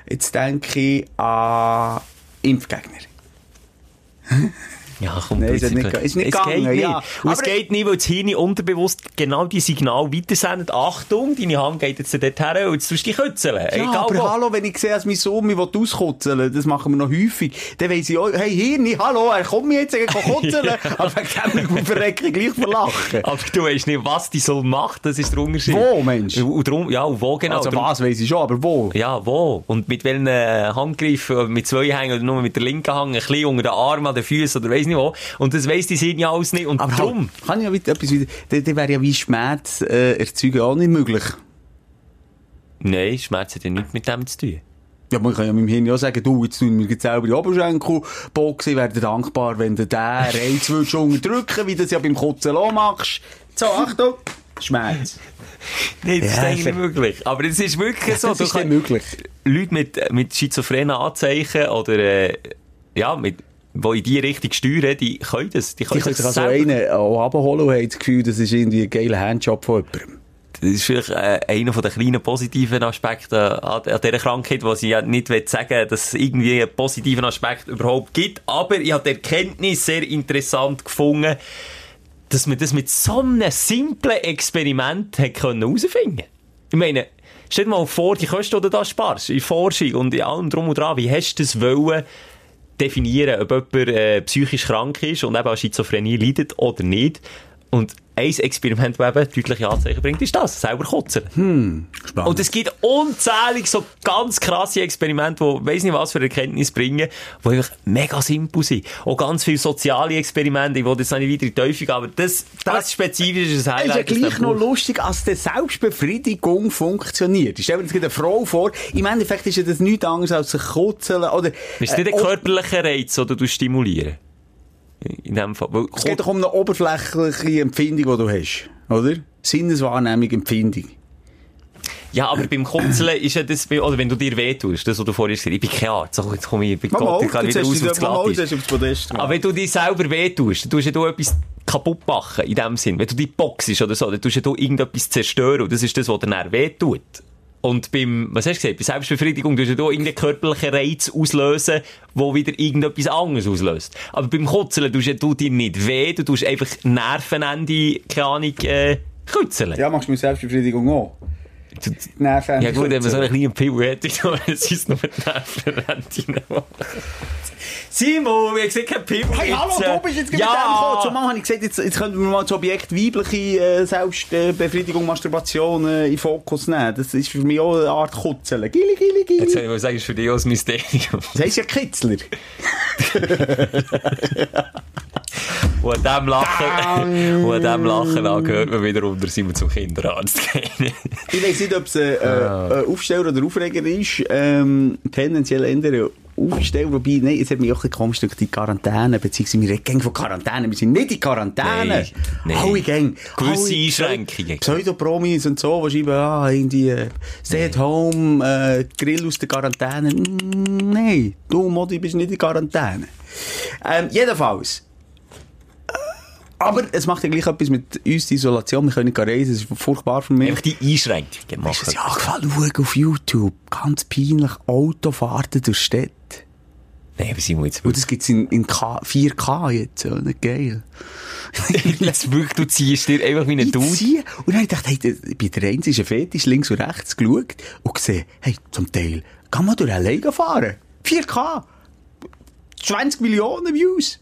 Jetzt denke ich an Impfgegner. Ja, komm, Nein, ist jetzt nicht nicht- ist nicht es gegangen, geht nicht. ja. Und es geht nicht, weil das Hirn unterbewusst genau die Signal weitersendet. Achtung, deine Hand geht jetzt dort her und jetzt tust du dich kützeln. Ja, Egal aber wo. hallo, wenn ich sehe, dass mein Sohn mich auskutzeln das machen wir noch häufig, dann weiss ich auch, hey, Hirni, hallo, er kommt mir jetzt, er kann kutzeln, aber wegen dem verrecke ich gleich verlachen. Aber du weißt nicht, was die soll macht, das ist der Unterschied. Wo, Mensch? Und darum, ja, und wo genau. Also Darum- was weiss ich schon, aber wo? Ja, wo? Und mit welchen Handgriffen, mit zwei Hängen oder nur mit der linken Hand, ein bisschen unter den Armen, an den Füßen oder weiss nicht wo. Und das weiss die Sinn ja alles nicht. Und Aber darum. halt, kann ich ja wieder etwas wieder, dann, wäre ja wie Schmerz äh, erzeugen auch nicht möglich. Nein, Schmerz hat ja nichts mit dem zu tun. Ja, man kann ja meinem Hirn ja sagen, du, jetzt tun wir jetzt selber die Oberschenkel boxen, ich wäre dankbar, wenn du den Reiz würdest unterdrücken, wie du das ja beim Kutzen auch machst. So, Achtung, Schmerz. Nein, das Ja, ist eigentlich nicht möglich. Aber es ist wirklich so. das ist nicht möglich. Leute mit, mit schizophrenen Anzeichen oder, äh, ja, mit, die in die Richtung steuern, die können das. Die Die können, können sich also einen auch abholen und haben das Gefühl, das ist irgendwie ein geiler Handjob von jemandem. Das ist vielleicht äh, einer von den kleinen positiven Aspekten an, an dieser Krankheit, was ich ja nicht will sagen dass es irgendwie einen positiven Aspekt überhaupt gibt. Aber ich habe die Erkenntnis sehr interessant gefunden, dass man das mit so einem simplen Experiment können herausfinden Ich meine, stell dir mal vor, die Kosten, die du da sparst, in Forschung und in allem drum und dran, wie hast du das wollen definieren, ob jemand äh, psychisch krank ist und eben an Schizophrenie leidet oder nicht. Und ein Experiment, das eben deutliche Anzeichen bringt, ist das, selber kotzen. Spannend. Und es gibt unzählige so ganz krasse Experimente, die weiss nicht was für Erkenntnis bringen, die einfach mega simpel sind. Auch ganz viele soziale Experimente, ich will jetzt noch nicht weiter in die Teufel aber das, das spezifisch ist ein Es ist ja Highlight. gleich noch lustig, als die Selbstbefriedigung funktioniert. Ich stelle mir jetzt eine Frau vor, im Endeffekt ist ja das nichts anderes als sich kutzeln, oder... Ist das nicht äh, ein körperlicher Reiz, den du stimulieren? In dem Fall. Weil, Es geht doch um eine oberflächliche Empfindung, die du hast, oder? Sinneswahrnehmung, Empfindung. Ja, aber beim Kutzeln ist ja das, oder wenn du dir wehtust, das, was du vorhin gesagt hast, ich bin kein Arzt, so, jetzt komme ich bei Gott, ich kann wieder raus aufs mal, Glattis. jetzt hast du aufs Podest Aber wenn du dir selber wehtust, dann tust du etwas kaputt machen, in dem Sinn. Wenn du dich boxst oder so, dann tust du irgendetwas zerstören und das ist das, was dir dann wehtut. Und beim, was hast du gesagt, bei Selbstbefriedigung tust du da irgendeinen körperlichen Reiz auslösen, wo wieder irgendetwas anderes auslöst. Aber beim Kutzeln tust du dir nicht weh, du tust einfach Nervenende, keine Ahnung, äh, kützeln. Ja, machst du mit Selbstbefriedigung auch. Nerven Ja gut, wenn man so einen kützeln. kleinen Pill hätte, dann sind es nur die Nervenende. Simon, haben gesehen, kein Pill Hey, hallo, du bist jetzt gerade dem gekommen. Zumal habe ich gesagt, jetzt, jetzt könnten wir mal das Objekt weibliche äh, Selbstbefriedigung, Masturbation äh, in den Fokus nehmen. Das ist für mich auch eine Art Kutzeln. Gili, gili, gili. Jetzt soll ich mal sagen, ist für dich auch ein Mysterium. Das heisst ja Kitzler. Und an dem Lachen, und an dem Lachen angehört man wieder unter Simon zum Kinderarzt gehen. Ich weiss nicht, ob es ein äh, äh, Aufsteller oder Aufreger ist. Ähm, tendenziell eher ein Aufsteller. Wobei, nein, es hat mich auch ein bisschen komisch durch die Quarantäne, beziehungsweise wir reden von Quarantäne. Wir sind nicht in Quarantäne. Nein, nein. Alle Gänge. Gewisse Alle Einschränkungen. Pseudopromis und so, die schreiben, ah, irgendwie, äh, stay at home, äh, Grill aus der Quarantäne. Mm, nein, du, Modi, bist nicht in Quarantäne. Ähm, jedenfalls. Aber es macht ja gleich etwas mit uns, die Isolation. Wir können nicht reisen, das ist furchtbar für mich. Einfach die Einschränkungen Hast du machen. das ja angefangen zu schauen auf YouTube? Ganz peinlich Autofahrten durch Städte. Nein, aber Simon, jetzt Und das gibt's in, in K 4K jetzt, ja, nicht geil. Jetzt wirklich, du ziehst dir einfach wie ein Ich Dude. ziehe. Und dann habe ich gedacht, hey, bin der einzige Fetisch links und rechts geschaut und gesehen, hey, zum Teil, kann man durch alleine fahren. 4K. 20 Millionen Views.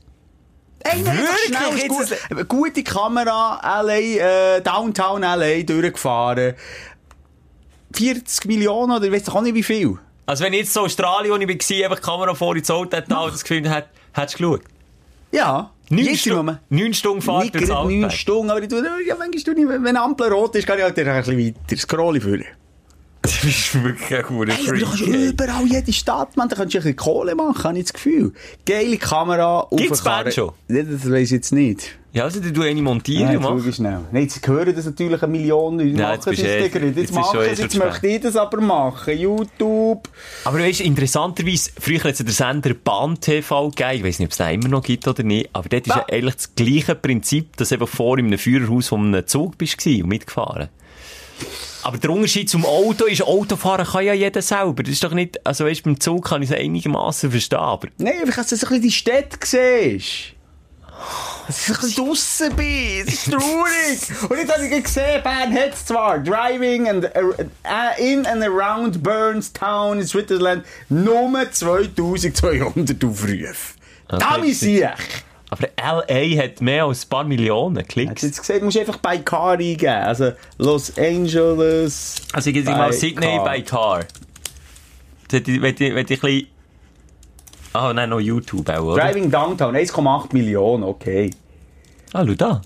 Wirklich? gut, eine gute Kamera, LA, äh, Downtown LA durchgefahren. 40 Millionen oder ich weiß auch nicht wie viel. Also wenn ich jetzt so Australien, wo ich war, einfach die Kamera vor ins Auto hätte, das Gefühl hat, hättest du geschaut? Ja. Neun, Jetzt im Stu Moment. neun Stunden Fahrt durchs gerade neun. Stunden, aber ich tue, ja, manchmal tue ich, wenn eine Ampel rot ist, kann ich halt ein bisschen weiter. Scroll ich führen. Das ist wirklich ein guter Hey, aber du kannst Freak. überall jede Stadt, man, da kannst du ein bisschen Kohle machen, habe ich das Gefühl. Geile Kamera, Gibt's. Banjo? Ja, Das weiss ich jetzt nicht. Ja, also du eine montieren, jetzt mach. ich schnell. Nein, jetzt hören das natürlich eine Million Leute. Machen jetzt bist eh- jetzt Jetzt ist machen schon eh es, schon jetzt möchte ich das aber machen. YouTube. Aber weißt du, interessanterweise, früher hat es ja den Sender Bahn TV gegeben, ich weiß nicht, ob es den immer noch gibt oder nicht, aber dort ist ja eigentlich das gleiche Prinzip, dass du eben vor in einem Führerhaus von einem Zug bist und mitgefahren. Aber der Unterschied zum Auto ist, Autofahren kann ja jeder selber. Das ist doch nicht, also weißt, beim Zug kann ich es einigermaßen verstehen, aber Nein, einfach, dass du so ein bisschen die Städte siehst. Dass du ein bisschen draussen bist. Das ist traurig. Und jetzt habe ich gesehen, Bern hat es zwar Driving and, uh, in and around Burnstown in Switzerland nur 2200 Aufrufe. Okay, Damit sehe ich. Aber L.A. hat mehr als ein paar Millionen Hast Klicks. du jetzt gesehen, du musst einfach bei Car eingeben. Also Los Angeles. Also ich gehe mal Sydney by Car. Wenn ich, wenn ich, ein bisschen... Ah, nein, noch YouTube auch, oder? Driving Downtown, 1,8 Millionen, okay. Ah, schau da.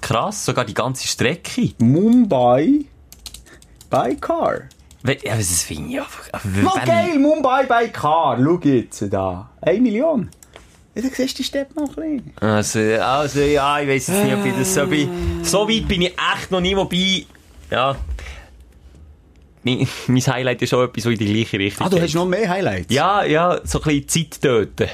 Krass, sogar die ganze Strecke. Mumbai by Car. We- Ja, das finde ich einfach... geil, Mumbai by Car. Schau jetzt da. 1 Million. Ja, da siehst du die Stadt noch ein bisschen. Also, also, ja, ich weiß jetzt nicht, ob ich das so bin. So weit bin ich echt noch nie, wobei... Ja... Mein, mein Highlight ist auch etwas, so in die gleiche Richtung Ah, du hast noch mehr Highlights? Ja, ja, so ein bisschen Zeit töten.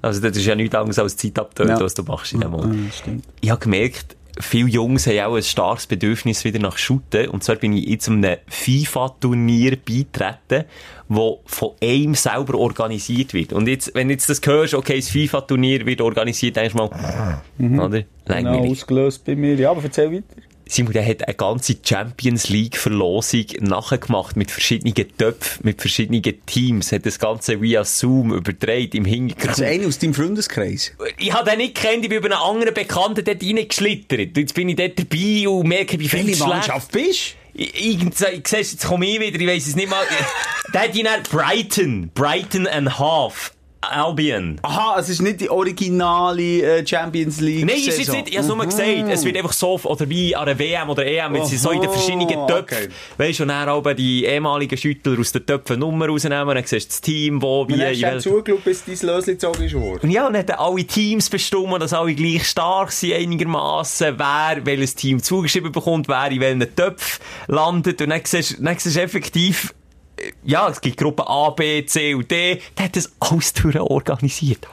Also das ist ja nichts anderes als Zeit abtöten, Ja. was du machst in dem Moment. stimmt. Ich habe gemerkt, viele Jungs haben auch ein starkes Bedürfnis wieder nach Shooten. Und zwar bin ich jetzt einem FIFA-Turnier beitreten, wo von einem selber organisiert wird. Und jetzt, wenn jetzt das hörst, okay, das FIFA-Turnier wird organisiert, denkst du mal, oder? Genau, Langweilig. ausgelöst bei mir. Ja, aber erzähl weiter. Simon, der hat eine ganze Champions League Verlosung nachgemacht mit verschiedenen Töpfen, mit verschiedenen Teams, hat das Ganze via Zoom übertragen im Hintergrund. Also einer aus deinem Freundeskreis. ich habe den nicht gekannt, ich bin über einen anderen Bekannten dort reingeschlittert. Jetzt bin ich dort dabei und merke, ich bin viel. Mannschaft bist Ich, ich, ich jetzt komme ich wieder, ich weiss es nicht mal. der hat ihn Brighton, Brighton and Half, Albion. Aha, es ist nicht die originale äh, Champions League. Nein, ist jetzt Saison. nicht, ich habe nur gesagt, es wird einfach so, oder wie an einer WM oder EM, wenn sie so in den verschiedenen Töpfen, okay. weisst du, und dann aber die ehemaligen Schüttler aus den Töpfen Nummer rausnehmen, dann siehst du das Team, wo, wie, in du dann wel- zugeschaut, bis dein Lösli gezogen ist worden? Ja, und dann alle Teams bestimmt, dass alle gleich stark sind einigermaßen, wer welches Team zugeschrieben bekommt, wer in welchen Töpfen landet. Und dann siehst, dann siehst du effektiv, ja, es gibt Gruppen A, B, C und D. Der hat das alles durch organisiert.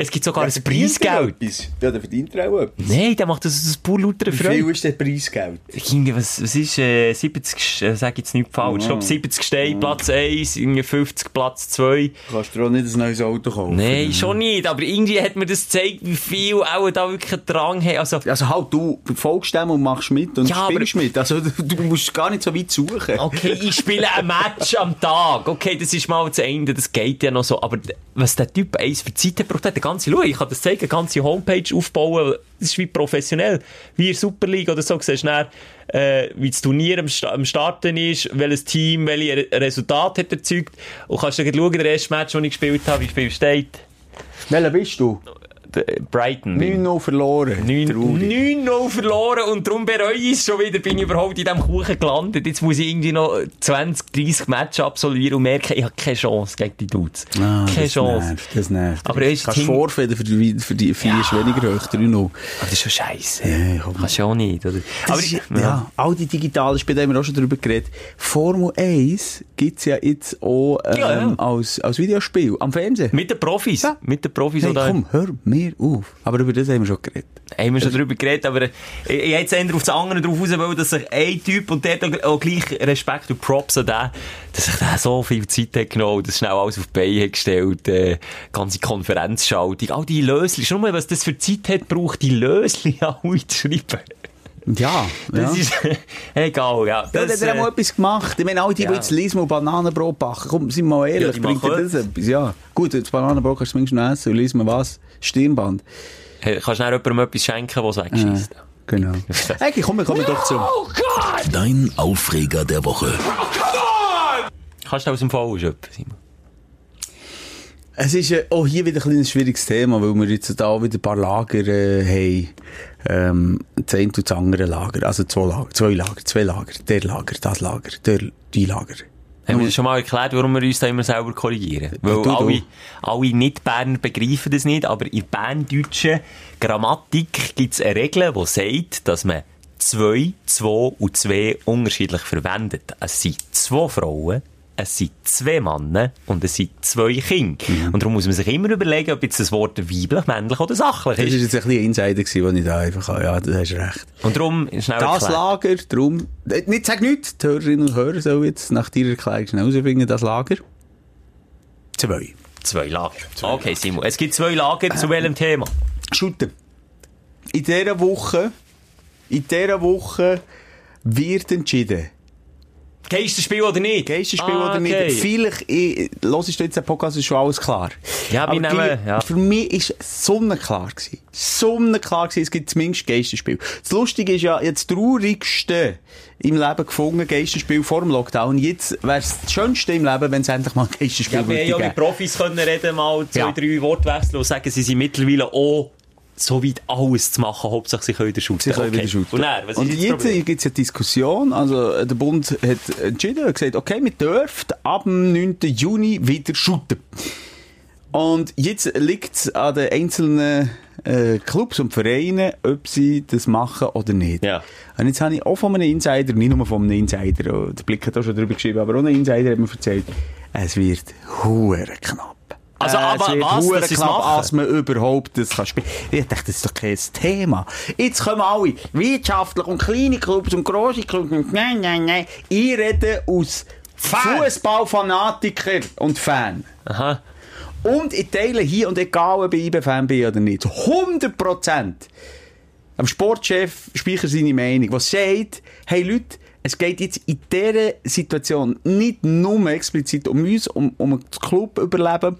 Es gibt sogar ein Preisgeld. Ja, der verdient er auch etwas. Nein, der macht das aus pur lauter Wie viel Freude. ist denn Preisgeld? Irgendwie, was, was ist, äh, 70, äh, sag jetzt nicht falsch. Ich glaube, 70 steht Platz 1, irgendwie 50 Platz 2. Du kannst dir auch nicht ein neues Auto kaufen. Nein, schon nicht. Aber irgendwie hat mir das gezeigt, wie viel auch da wirklich einen Drang haben. Also, Also halt, du folgst dem und machst mit und Ja, aber- spielst mit. Also du, du musst gar nicht so weit suchen. okay, ich spiele ein Match am Tag. Okay, das ist mal das Ende, das geht ja noch so. Aber was der Typ eins für Zeit hat, braucht eine ganze, schau, ich kann das zeigen, eine ganze Homepage aufbauen. Das ist wie professionell. Wie in Super League oder so. Siehst du dann, äh, wie das Turnier am, am Starten ist, welches Team, welche Re Resultate hat erzeugt. Und kannst dann schauen, der erste Match, den ich gespielt habe, wie viel steht. Welcher bist du? Der Brighton. 9-0 verloren. Traurig. 9-0 verloren und darum bereue ich es schon wieder, bin ich überhaupt in diesem Kuchen gelandet. Jetzt muss ich irgendwie noch 20, 30 Matches absolvieren und merke, ich habe keine Chance gegen die Dudes. Ah, keine Chance. Nervt, das nervt. Aber weisst, kannst vorfedern für die, für die vier Ja. ist weniger hoch, 3-0. Aber das ist schon scheiße. Ja. Kannst du ja auch nicht, oder? Aber ist, ich- ja. all die digitalen Spiele, haben wir auch schon drüber geredet. Formel 1 gibt's ja jetzt auch ähm, Ja, ja. Als, als Videospiel am Fernsehen. Mit den Profis. Ja. Mit den Profis, Hey, oder? komm, hör mir auf. Aber über das haben wir schon geredet. Haben wir schon darüber geredet, aber äh, ich, ich hätte eher auf das andere drauf raus, wollen, dass sich ein Typ, und der hat auch, gleich Respekt und Props an den, dass sich der so viel Zeit hat genommen, das schnell alles auf die Beine gestellt, äh, ganze Konferenzschaltung, all die Lösli, schon mal, was das für Zeit hat, braucht die Lösli alle zu schreiben. Ja, Das ja. ist, egal, ja. Ja, Das, hat äh, auch etwas gemacht. Ich meine, alle die, ja. die jetzt Lismo Bananenbrot backen, komm, sind wir mal ehrlich, Ja, bringt dir das etwas? Ja. Gut, das Bananenbrot kannst du zumindest noch essen und Lismo was? Stirnband. hey, kannst du dann jemandem etwas schenken, was wegschießt? Genau. Hey, komm, kommen wir doch zum... Dein Aufreger der Woche. Kannst du aus dem Fall schöpfen, Simon? Es ist äh, auch hier wieder ein, ein schwieriges Thema, weil wir jetzt da wieder ein paar Lager äh, haben. Ähm, das eine und das andere Lager. Also zwei Lager, zwei Lager, zwei Lager. Der Lager, das Lager, der, die Lager. Haben wir schon mal erklärt, warum wir uns da immer selber korrigieren? Weil du, alle, du. alle Nicht-Berner begreifen das nicht, aber in berndeutschen Grammatik gibt es eine Regel, die sagt, dass man zwei, zwei und zwei unterschiedlich verwendet. Es sind zwei Frauen, es sind zwei Männer und es sind zwei Kinder. Mhm. Und darum muss man sich immer überlegen, ob jetzt das Wort weiblich, männlich oder sachlich Das war ist. jetzt ein bisschen Insider, wo ich da einfach, habe. ja, du hast recht. Und darum schnell Das erklärt. Lager, darum, äh, nicht, sag nichts, die Hörerinnen und Hörer sollen jetzt nach deiner Erklärung schnell herausfinden, das Lager. Zwei. Zwei Lager. Okay, Simon. Es gibt zwei Lager. Zu welchem Thema? Shooten. In dieser Woche, in dieser Woche wird entschieden. Geisterspiel oder nicht? Geisterspiel Ah, oder nicht. okay. Vielleicht, ich, hörst du jetzt den Podcast, ist schon alles klar. Ja, wir Aber nehmen- ja. Für mich ist es sonnenklar gewesen. Sonnenklar gewesen, es gibt zumindest Geisterspiel. Das Lustige ist ja, jetzt das traurigste im Leben gefunden, Geisterspiel vor dem Lockdown. Jetzt wäre es das Schönste im Leben, wenn es endlich mal ein Geisterspiel Ja, wir würde haben ja mit. Profis können reden, mal zwei, Ja. drei Wortwechsel und sagen, sie sind mittlerweile auch so weit alles zu machen, Hauptsache sie können den Shooten. Sie können okay. wieder shooten. Und dann, was Und jetzt gibt es eine Diskussion. Also, der Bund hat entschieden, hat gesagt, okay, wir dürfen ab dem 9. Juni wieder shooten. Und jetzt liegt es an den einzelnen äh, Clubs und Vereinen, ob sie das machen oder nicht. Ja. Und jetzt habe ich auch von einem Insider, nicht nur von einem Insider, oh, der Blick hat auch schon drüber geschrieben, aber auch ein Insider hat mir erzählt, es wird hure knapp. Also, Äh, aber es was, dass machen? als man überhaupt das kann spielen. Ich dachte, das ist doch kein Thema. Jetzt kommen alle wirtschaftlich und kleine Clubs und grosse Clubs und nein, nein, nein. Ich rede aus Fan. Fußballfanatiker und Fan. Aha. Und ich teile hier, und egal ob ich IB-Fan bin oder nicht, zu 100% am Sportchef Speicher seine Meinung, was sagt, hey Leute, es geht jetzt in dieser Situation nicht nur explizit um uns, um, um das Club überleben.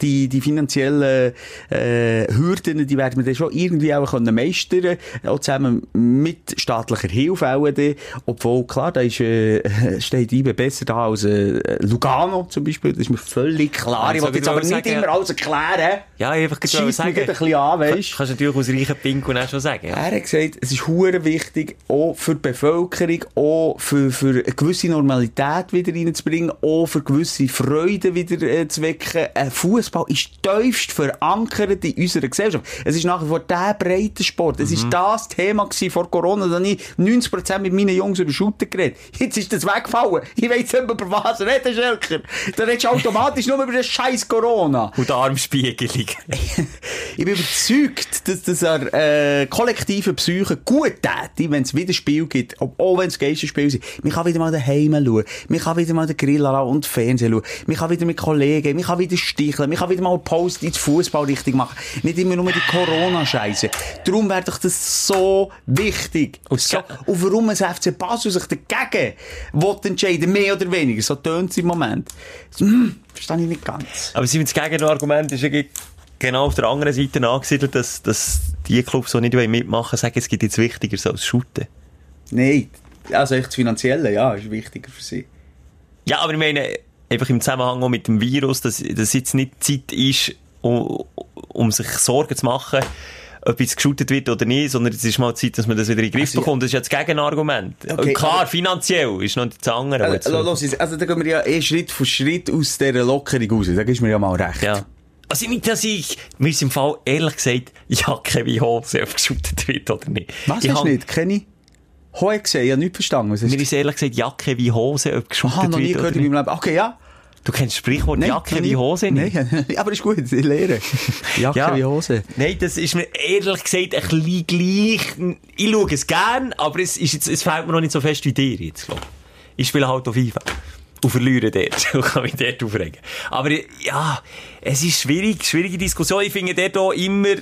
Die, die finanziellen äh, Hürden, die werden wir dann schon irgendwie auch können meistern auch zusammen mit staatlicher Hilfe auch dann. Obwohl, klar, da ist, äh, steht IBE besser da als äh, Lugano zum Beispiel, das ist mir völlig klar. Ja, ich wollte jetzt aber ich nicht sagen, immer alles erklären. Ja, einfach gerade sagen. ein bisschen an, Kann- weisst Kannst du natürlich aus reichen Pinkeln auch schon sagen. Ja. er hat gesagt, es ist hure wichtig, auch für die Bevölkerung, auch für, für eine gewisse Normalität wieder reinzubringen, auch für gewisse Freude wieder äh, zu wecken. Ein Fußball ist tiefst verankert in unserer Gesellschaft. Es ist nach wie vor der breite Sport. Es ist das Thema gewesen vor Corona, da ich 90% mit meinen Jungs über Shooter geredet. Jetzt ist das weggefallen. Ich weiss nicht mehr, über was reden, Schelker. Da redest du automatisch nur über den scheiß Corona. Und die Armspiegelung. Ich bin überzeugt, dass das an äh, kollektiven Psyche gut täte, wenn es wieder Spiel gibt, ob- auch wenn es Geisterspiel sind. Man kann wieder mal daheim schauen, man kann wieder mal den Grill und Fernsehen schauen, man kann wieder mit Kollegen, man kann wieder sticheln, man kann wieder mal einen Post ins Fußball richtig machen. Nicht immer nur die Corona-Scheiße. Darum wäre doch das so wichtig. Und So, und warum ein FC Basel sich dagegen will entscheiden, mehr oder weniger, so tönt es im Moment. Hm, verstehe ich nicht ganz. Aber sie das Gegenargument ist ge- genau auf der anderen Seite angesiedelt, dass, dass die Clubs, die nicht mitmachen sagen, es gibt jetzt Wichtigeres als Shooten. Nein, also echt das Finanzielle, ja, ist wichtiger für sie. Ja, aber ich meine, einfach im Zusammenhang auch mit dem Virus, dass, dass jetzt nicht Zeit ist, um, um sich Sorgen zu machen, ob jetzt geshootet wird oder nicht, sondern es ist mal Zeit, dass man das wieder in den Griff Also, bekommt. Das ist ja das Gegenargument. Okay, klar, aber- finanziell ist noch das andere. Also, los, also da gehen wir ja eh Schritt für Schritt aus dieser Lockerung raus. Da gibst du mir ja mal recht. ja. Also nicht, dass ich, mir ist im Fall ehrlich gesagt, Jacke wie Hose, ob geshootet wird oder nicht. Was ich hast hab- nicht? Kenny? Hoi gesehen, ich habe nichts verstanden. Was hast Mir ist ehrlich gesagt Jacke wie Hose, ob geshootet Aha, noch nie wird gehört in nicht. meinem Leben. Okay, ja. Du kennst das Sprichwort Nein, Jacke wie. Hose nicht? Nein, aber ist gut, ich lehre. Jacke Ja. wie Hose. Nein, das ist mir ehrlich gesagt ein bisschen gleich. Ich schaue es gern, aber es, ist jetzt, es fällt mir noch nicht so fest wie dir jetzt, glaub. Ich spiele halt auf FIFA. Und verliere dort. Und kann mich dort aufregen. Aber ja, es ist schwierig, schwierige Diskussion. Ich finde dort auch immer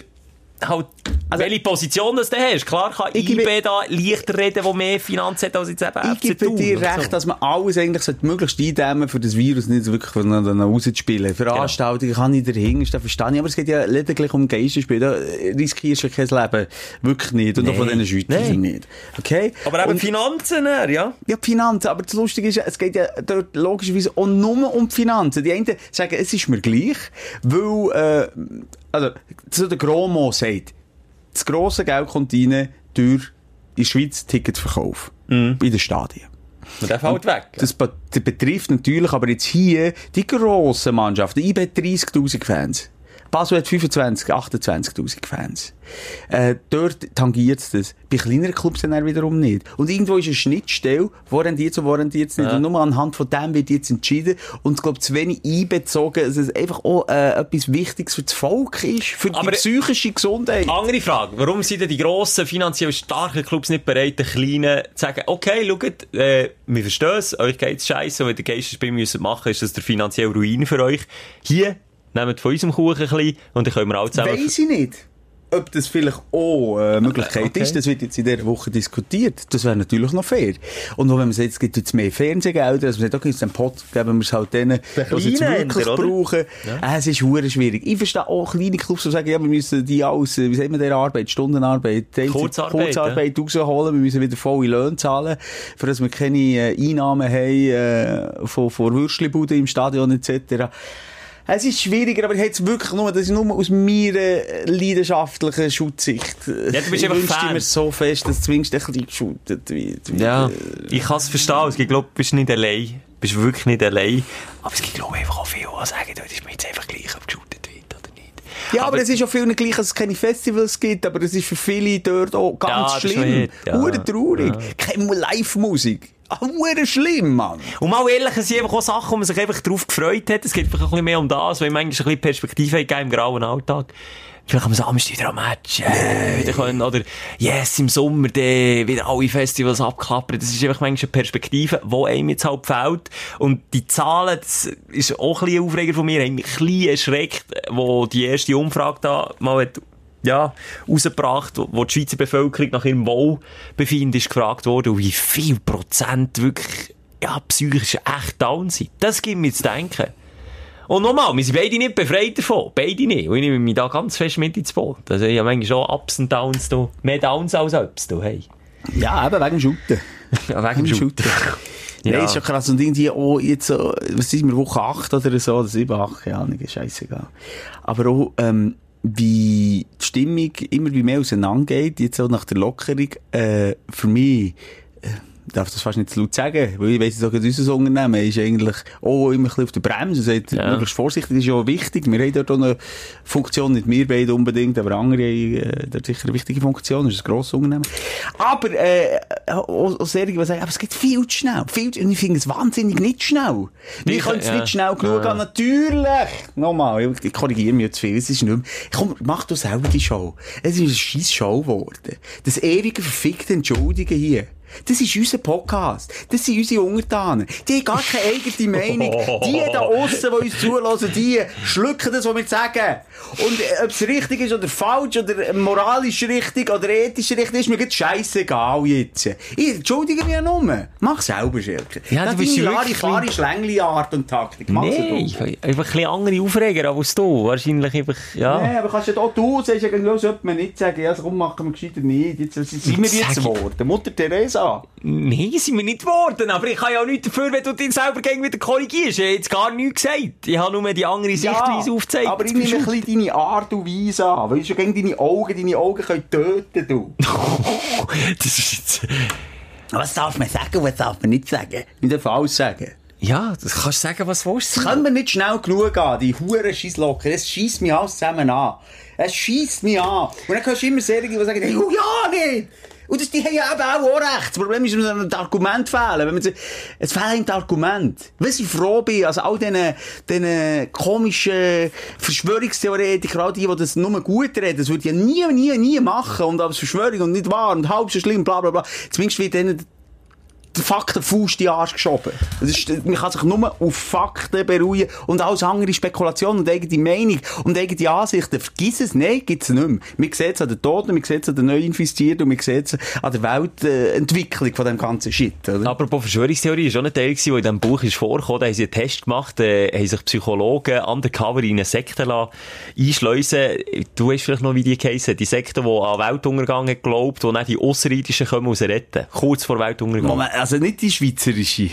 halt Also- Welche Position das du hast. Klar kann Ich gebe- IB da leichter reden, wo mehr Finanzen hat als jetzt eben Ich gebe Thun dir recht, so. dass man alles eigentlich sollte möglichst eindämmen für das Virus nicht wirklich rauszuspielen. Veranstaltungen kann ich dahinter stehen, verstehe ich. Aber es geht ja lediglich um Geisterspiel. Da riskierst du kein Leben. Wirklich nicht. Und auch von diesen Schweizern Nein. nicht. Okay? Aber eben Und- Finanzen, ja. Ja, Finanzen. Aber das Lustige ist, es geht ja dort logischerweise auch nur um die Finanzen. Die einen sagen, es ist mir gleich, weil, äh, also, so der Gromo sagt, das grosse Geld kommt rein durch in der Schweiz Ticketsverkauf. In den Stadien. Und der fällt weg. Das, be das betrifft natürlich aber jetzt hier die grossen Mannschaften. IB hat 30.000 Fans. Basel hat 25, 28.000 Fans. Äh, dort tangiert es das. Bei kleineren Clubs dann wiederum nicht. Und irgendwo ist eine Schnittstelle, wo rendiert es, wo rendiert es nicht. Ja. Und nur anhand von dem wird jetzt entschieden. Und ich glaube, zu wenig einbezogen, dass es einfach auch äh, etwas Wichtiges für das Volk ist, für Aber- die psychische Gesundheit. Andere Frage. Warum sind denn die grossen, finanziell starken Clubs nicht bereit, den kleinen zu sagen, okay, schaut, äh, wir verstehen es, euch geht's scheiße, und wenn ihr Geisterspiel müsst machen, ist das der finanzielle Ruin für euch. Hier, nehmt von unserem Kuchen ein bisschen, und dann können wir alle zusammen... Weiss ich nicht. Ob das vielleicht auch äh, eine Möglichkeit Okay. ist, das wird jetzt in dieser Woche diskutiert. Das wäre natürlich noch fair. Und auch wenn man sagt, es gibt jetzt mehr Fernsehgelder, dass man sagt, okay, jetzt den Pot geben wir es halt denen, die es jetzt wirklich oder? brauchen. Äh, es ist hure schwierig. Ich verstehe auch kleine Clubs, die sagen, ja, wir müssen die aus, äh, wie sagt man, der Arbeit, Stundenarbeit, Kurzarbeit, Kurzarbeit rausholen, wir müssen wieder volle Löhne zahlen, für dass wir keine äh, Einnahmen haben äh, von, von Würstchenbuden im Stadion etc. Es ist schwieriger, aber ich hätte es wirklich nur, das ist nur aus meiner leidenschaftlichen Schutzsicht. Ja, du bist ich einfach wünschte Fan. mir so fest, dass zumindest ein bisschen geschootet wird. Ja, ich kann es verstehen. Es gibt, glaub, du bist nicht allein. Du bist wirklich nicht allein. Aber es gibt, glaube ich, einfach auch viele, die sagen, du, das ist mir jetzt einfach gleich, ob geshootet wird oder nicht. Ja, aber, es ist auch vielen gleich, dass es keine Festivals gibt, aber es ist für viele dort auch Ja, ganz ist schlimm. ja. Hure traurig. Keine Live-Musik. Ah, Hure schlimm, Mann. Und mal ehrlich, es sind einfach auch Sachen, wo man sich einfach drauf gefreut hat. Es geht einfach ein bisschen mehr um das, weil man manchmal ein bisschen Perspektive hat gegeben im grauen Alltag. Vielleicht am Samstag wieder am Match, äh, wieder können, oder, yes, im Sommer, dann wieder alle Festivals abklappern. Das ist einfach manchmal eine Perspektive, die einem jetzt halt fehlt. Und die Zahlen, das ist auch ein bisschen Aufreger von mir, haben mich ein bisschen erschreckt, wo die erste Umfrage da mal hat ja, rausgebracht, wo, wo die Schweizer Bevölkerung nach ihrem Wohlbefinden ist gefragt wurde, und wie viel Prozent wirklich, ja, psychisch echt down sind. Das gibt mir zu denken. Und nochmal, wir sind beide nicht befreit davon. Beide nicht. Und ich nehme mich da ganz fest mit ins Boot. Also ich habe manchmal schon Ups und Downs da. Mehr Downs als Ups da, hey. Ja, eben wegen dem Shooten. Ja, wegen dem Shooten. Ja. Nein, ist ja krass. Und irgendwie auch jetzt so, was sind wir, Woche 8 oder so, oder 7, 8, keine Ahnung, scheißegal. Aber auch, ähm, wie die Stimmung immer wie mehr auseinandergeht, jetzt auch nach der Lockerung, äh, für mich, ich darf das fast nicht zu laut sagen, weil ich weiss, dass unser Unternehmen ist eigentlich auch immer ein bisschen auf der Bremse, sagt, Ja. möglichst vorsichtig, ist ja auch wichtig. Wir haben dort auch eine Funktion, nicht wir beide unbedingt, aber andere haben äh, dort sicher eine wichtige Funktion, das ist ein grosses Unternehmen. Aber, äh, auch, auch Serien, die sagen, aber es geht viel zu schnell, viel zu, und ich finde es wahnsinnig nicht schnell. Wir können es ja. nicht schnell genug Ja. an, natürlich! Nochmal, ich korrigiere mich jetzt viel, es ist nicht mehr, komm, mach du selber die Show. Es ist eine scheisse Show geworden. Das ewige verfickte Entschuldigen hier. Das ist unser Podcast. Das sind unsere Untertanen. Die haben gar keine eigene Meinung. Die da aussen, die uns zulassen, die schlucken das, was wir sagen. Und äh, ob es richtig ist oder falsch oder moralisch richtig oder ethisch richtig, ist mir gerade scheissegal jetzt. Ich entschuldige mich ja nur. Mach selber, Schelke. Ja, du Das bist deine wirklich klare Schlängli-Art und Taktik. Mach's Nee, einfach ein bisschen andere Aufreger als du. Wahrscheinlich einfach, ja. Nee, aber kannst du ja auch du sagst, ja, sollte man nicht sagen, ja, also komm, machen wir gescheiter nicht. Jetzt sind wir Jetzt jetzt geworden. Mutter Teresa. Nee, sind wir nicht geworden. Aber ich kann ja auch nichts dafür, wenn du dich selber gegen wieder korrigierst. Ich habe jetzt gar nichts gesagt. Ich habe nur die andere Sichtweise aufgezeigt. aber ich nehme ein bisschen deine Art und Weise an. Weil du schon gegen deine Augen, deine Augen können töten, du. das ist jetzt... Was darf man sagen, was darf man nicht sagen? Wir dürfen alles sagen. Ja, das kannst du sagen, was du willst. Das können wir nicht schnell genug an, die huren Scheisslocker. Es schießt mich alles zusammen an. Es schießt mich an. Und dann kannst du immer Serien, die sagen, hey, oh ja, nicht! Und das, die haben ja eben auch recht. Das Problem ist, dass das Argument fehlen. Wenn man, so- es fehlen die Argumente. Wenn ich froh bin, also all diesen, diesen komischen Verschwörungstheoretiker, all die, die das nur gut reden, das würde ich ja nie, nie, nie machen. Und als Verschwörung und nicht wahr und halb so schlimm, bla, bla, bla. Zumindest wird denen der Faktenfuß in den Arsch geschoben. Das ist, man kann sich nur auf Fakten beruhen und alles andere Spekulation und eigene Meinung und eigene Ansichten. Vergiss es, nein, gibt's nicht mehr. Man sieht es an den Toten, man sieht es an den Neuinfizierten und man sieht es an der Weltentwicklung von dem ganzen Shit. Oder? Apropos Verschwörungstheorie, ist auch ein Teil der in diesem Buch ist vorgekommen. Da haben sie einen Test gemacht, äh, haben sich Psychologen undercover in eine Sekte lassen, einschleusen. Du weißt vielleicht noch, wie die geheissen. Die Sekte, die an Weltuntergang glaubt, wo dann die Außerirdischen kommen und retten. Kurz vor Weltuntergang. Moment, also nicht die schweizerische.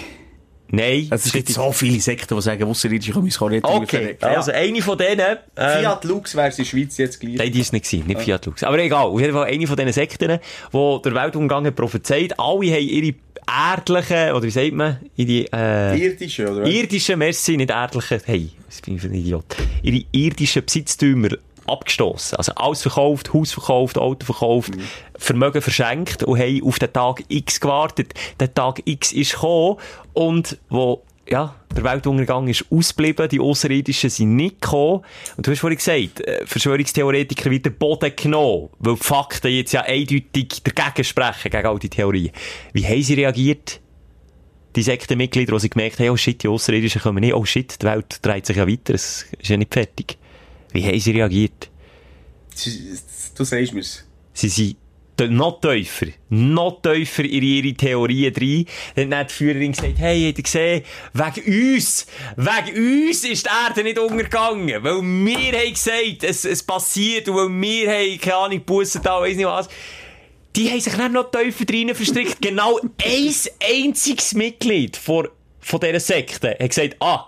Nein. Also es gibt so viele Sekten, die sagen, Außerirdische können uns retten. Okay, also eine von denen... Ähm, Fiat Lux wäre in der Schweiz jetzt gleich. Nein, die ist nicht gewesen, nicht Fiat Lux. Aber egal, auf jeden Fall eine von diesen Sekten, die der Weltuntergang hat prophezeit. Alle haben ihre erdlichen, oder wie sagt man, ihre, äh, Irdische, oder? irdischen, merci, nicht erdlichen, hey, was bin ich für ein Idiot, ihre irdischen Besitztümer abgestoßen. Also alles verkauft, Haus verkauft, Auto verkauft, Mhm. Vermögen verschenkt und haben auf den Tag X gewartet. Der Tag X ist gekommen und wo ja, der Weltuntergang ist ausgeblieben, die Außerirdischen sind nicht gekommen. Und du hast vorhin gesagt, äh, Verschwörungstheoretiker wieder Boden genommen, weil die Fakten jetzt ja eindeutig dagegen sprechen, gegen all die Theorien. Wie haben sie reagiert? Die Sektenmitglieder, die sie gemerkt haben, oh shit, die Außerirdischen kommen nicht, oh shit, die Welt dreht sich ja weiter, es ist ja nicht fertig. Wie haben sie reagiert? Du sagst mir's. Sie sind de- noch tiefer, noch tiefer in ihre Theorien rein. Dann hat die Führerin gesagt, hey, habt ihr gesehen, wegen uns, wegen uns ist die Erde nicht untergegangen. Weil wir haben gesagt, es, es passiert und weil wir haben, keine Ahnung, Bussen da, weiss nicht was. Die haben sich dann noch tiefer rein verstrickt. genau ein einziges Mitglied von, von dieser Sekte hat gesagt, ah,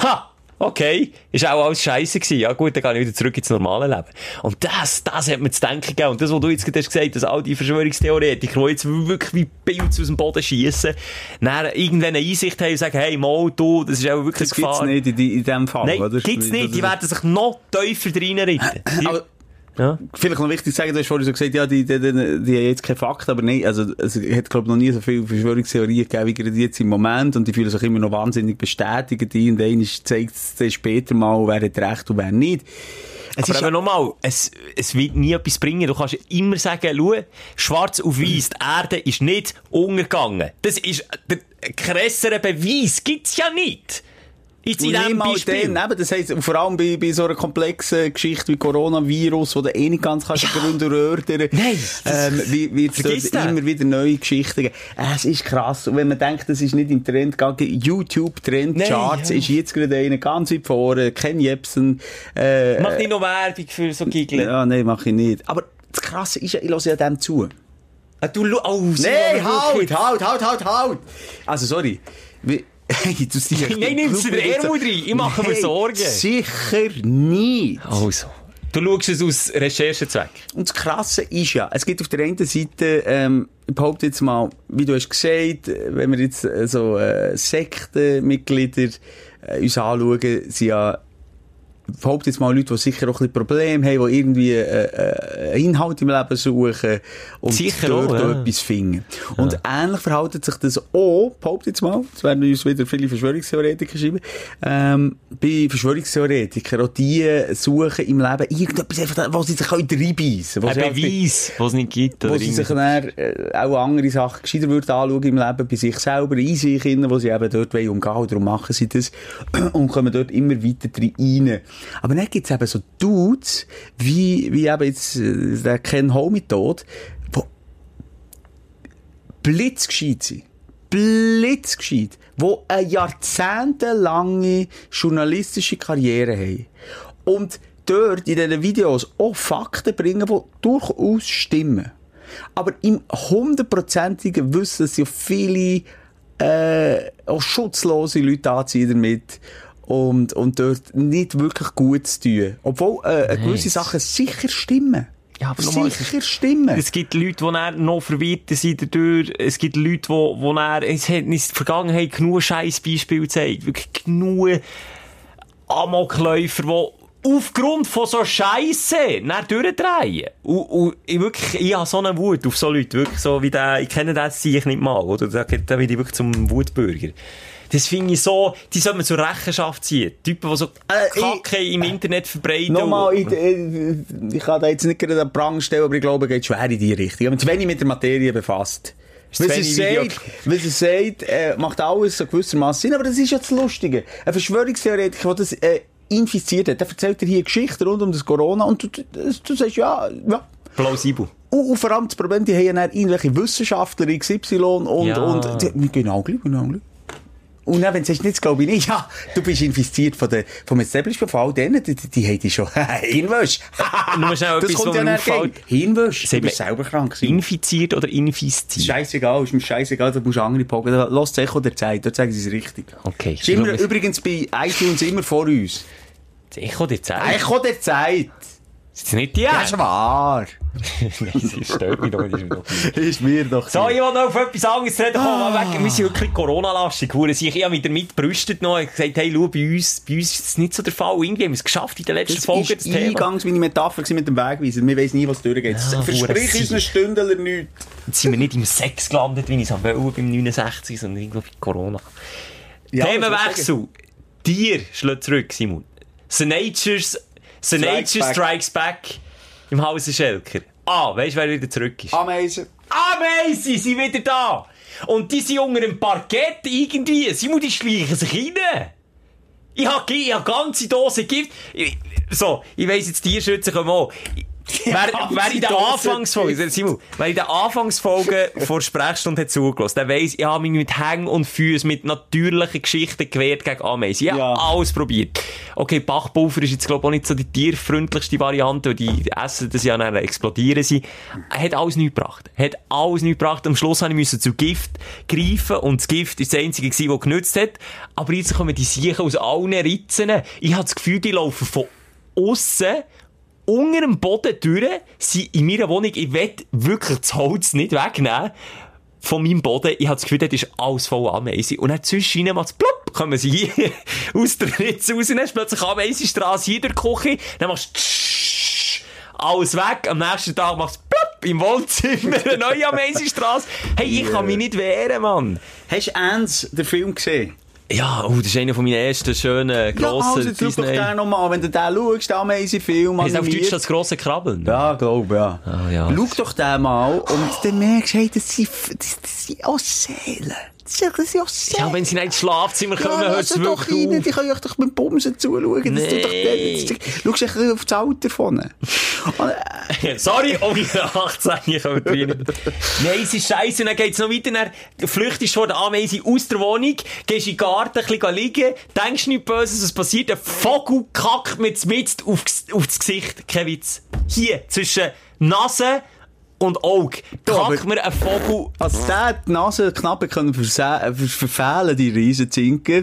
ha, okay, ist auch alles scheiße gewesen. Ja gut, dann gehe ich wieder zurück ins normale Leben. Und das, das hat mir zu denken gegeben. Und das, was du jetzt gerade hast gesagt, dass all die Verschwörungstheoretiker, die jetzt wirklich wie Pilze aus dem Boden schiessen, dann irgendwann eine Einsicht haben und sagen, hey, mal, du, das ist auch wirklich Das eine gibt's Gefahr. nicht in, in dem Fall, Nein, oder? gibt's nicht. Die Das- werden sich noch tiefer reinritten. Aber ja. vielleicht noch wichtig zu sagen, du hast vorhin so gesagt, ja, die, die, die, die haben jetzt keine Fakten, aber nein, also, es hat, glaube ich, noch nie so viele Verschwörungstheorien gegeben, wie gerade jetzt im Moment, und die fühlen sich immer noch wahnsinnig bestätigt, die, und einer zeigt es später mal, wer hat recht und wer nicht. Es Aber ist eben nochmal, es, es wird nie etwas bringen. Du kannst immer sagen, schau, schwarz auf weiß, die Erde ist nicht untergegangen. Das ist, der krassere Beweis gibt's ja nicht. Jetzt in diesem Beispiel. dann, eben, das heisst, vor allem bei, bei so einer komplexen Geschichte wie Coronavirus, wo du eh nicht ganz kannst ja. Erörtern Nein, ähm, wird es immer wieder neue Geschichten geben. Äh, Es ist krass. Und wenn man denkt, das ist nicht im Trend gegangen, YouTube-Trend-Charts Nein, ja. ist jetzt gerade einer ganz weit vorne, Ken Jebsen, äh, Mach nicht noch Werbung für so Giggle. ja, nein, mach ich nicht. Aber das Krasse ist ja, ich höre ja dem zu. Ah, Du, oh, Nein, halt, wirklich- halt, halt, halt, halt! Also, sorry. Wie, hey, du siehst... Nein, nimm's dir Ärmel rein. Ich mache mir Sorgen. Sicher nicht. Also. Du schaust es aus Recherchezweck. Und das Krasse ist ja, es gibt auf der einen Seite, ähm, ich behaupte jetzt mal, wie du hast gesagt, wenn wir jetzt äh, so äh, Sektenmitglieder äh, uns anschauen, sind ja behaupte jetzt mal Leute, die sicher auch ein bisschen Probleme haben, die irgendwie äh, äh, Inhalt im Leben suchen und Sicher dort auch, ja. etwas finden. Und ähnlich verhält sich das auch, behaupte jetzt mal, das werden uns wieder viele Verschwörungstheoretiker schreiben, ähm, bei Verschwörungstheoretikern, auch die suchen im Leben irgendetwas, einfach, wo sie sich reinbeissen können. Ein Beweis, den es nicht gibt. Wo sie sich dann äh, auch andere Sachen gescheiter würden anschauen im Leben, bei sich selber, in sich, wo sie eben dort umgehen wollen. Darum machen sie das und kommen dort immer weiter rein. Aber dann gibt es eben so Dudes, wie, wie eben jetzt äh, der Ken Homie tot, die blitzgescheit sind. Blitzgescheit. Die eine jahrzehntelange journalistische Karriere haben. Und dort in diesen Videos auch Fakten bringen, die durchaus stimmen. Aber im hundertprozentigen Wissen, dass ja viele äh, auch schutzlose Leute anziehen damit und, und dort nicht wirklich gut zu tun. Obwohl äh, gewisse Sachen sicher stimmen. Ja, aber nochmal, es sicher stimmen. Es gibt Leute, die noch verwirrt sind dadurch. Es gibt Leute, die, die dann, es hat in der Vergangenheit genug scheiß Beispiele gezeigt. Wirklich genug Amokläufer, die aufgrund von so Scheisse dann durchdrehen. Und, und ich wirklich, ich habe so eine Wut auf so Leute, wirklich so wie der, ich kenne den sehe ich nicht mal, oder? Da, da bin ich wirklich zum Wutbürger. Das finde ich so, die soll man zur Rechenschaft ziehen. Typen, die so Äh, ich- Kacke im Internet verbreiten. Nochmal, ich, ich, ich kann da jetzt nicht gerade einen Prang stellen, aber ich glaube, es geht schwer in die Richtung. Ich mich zu wenig mit der Materie befasst. Was er sagt, was er sagt äh, macht alles so gewissermaßen Sinn, aber das ist ja das Lustige. Ein Verschwörungstheoretiker, der das äh, infiziert hat, der erzählt dir hier Geschichten rund um das Corona und du, du, du sagst, ja, ja. Plausibel. Und, und vor allem das Problem, die haben ja irgendwelche Wissenschaftler XY und, Ja. und die, genau gleich, genau gleich. Und dann, wenn du nicht, das glaube ich nicht, ja, du bist infiziert von der, vom Establishment, von all denen, die, die, die haben dich schon, Hirnwäsch. Nur das etwas, kommt ja gegen. Hirnwäsch, du bist selber krank gewesen. Infiziert oder infiziert? Scheißegal, ist mir scheißegal, da musst du andere Pogen. Lass das Echo der Zeit, dort sagen sie es richtig. Okay. Ist immer, übrigens bei iTunes immer vor uns. Das Echo der Zeit. Echo der Zeit! Ist das nicht die? Das ist wahr! Nein, stört mich doch nicht. Ist mir doch So, ich will noch auf etwas anderes reden. Komm, mal weg. Wir sind wirklich Corona-lastig. Ich habe mich damit brüstet noch. Ich habe gesagt, hey, schau, bei uns, bei uns ist das nicht so der Fall. Irgendwie haben wir es geschafft in der letzten Das Folge, das Thema. eingangs meine Metapher mit dem Wegweiser. Wir wissen nie, was durchgeht. Ja, Versprich hure uns einen Stündler nichts. Jetzt sind wir nicht im Sex gelandet, wie ich es wollte, beim 69, sondern irgendwo bei Corona. Ja, Themenwechsel. Tier schlägt zurück, Simon. The Nature's, the Strikes Nature back. Strikes Back im Hause Schelker. Ah, weißt du, wer wieder zurück ist? Ameisen. Amazing, sind wieder da! Und die sind unter dem Parkett irgendwie. Simon, die schleichen sich rein. Ich habe ich hab ganze Dose Gift. Ich, so, ich weiss jetzt, Tierschützer kommen auch. Wer, wer in der Anfangsfolge, Simon, wer in der Anfangsfolge vor Sprechstunde hat zugelassen, der weiss, ich habe mich mit Hängen und Füßen, mit natürlichen Geschichten gewehrt gegen Ameisen. Ich habe Ja. alles probiert. Okay, Bachpulver ist jetzt, glaube ich, auch nicht so die tierfreundlichste Variante, weil die essen das ja dann explodieren sie. Hat alles nichts gebracht. Hat alles nichts gebracht. Am Schluss habe ich müssen zu Gift greifen und das Gift ist das einzige gewesen, das genützt hat. Aber jetzt kommen die Siechen aus allen Ritzen. Ich habe das Gefühl, die laufen von aussen unter dem Boden durch, sind in meiner Wohnung, ich will wirklich das Holz nicht wegnehmen von meinem Boden. Ich habe das Gefühl, das ist alles voll Ameisen. Und dann zwischen macht's plopp, kommen sie hier aus der Ritze raus, dann ist plötzlich Ameisenstraße hier durch die Küche, dann machst du alles weg, am nächsten Tag machst du plopp, im Wohnzimmer eine neue Ameisenstraße. Hey, ich kann mich nicht wehren, Mann. Hast du Ants, den Film gesehen? Ja, oh, das ist einer von meinen ersten schönen, Ja, also grossen schau doch Disney... den nochmal an. Wenn du den schaust, den Ameisen-Film Heißt auf animiert. Deutsch das grosse Krabbeln? Ja, glaube ja. Ah, ja. Schau doch den mal und dann merkst du, hey, das sind, das, das sind auch Seelen. Sind, das sind auch Seelen. Ja, wenn sie nicht ins Schlafzimmer kommen, ja, hört es sie doch rein, auf. die können euch doch mit Bumsen zuschauen. Das tut doch, Nee. das, das, schau auf das Alter. Und, Sorry, oh, bin 18, ich komme rein. Nein, es ist scheiße. Und dann geht's noch weiter. Dann flüchtest du vor der Ameise aus der Wohnung, gehst in den Garten, ein bisschen liegen, denkst nichts Böses, was passiert? Ein Vogel kackt mit mit auf, auf das Gesicht. Kein Witz. Hier, zwischen Nase und Auge. Aber- mir ein Vogel. als der die Nase knapp können ver verfehlen, die Riesenzinker.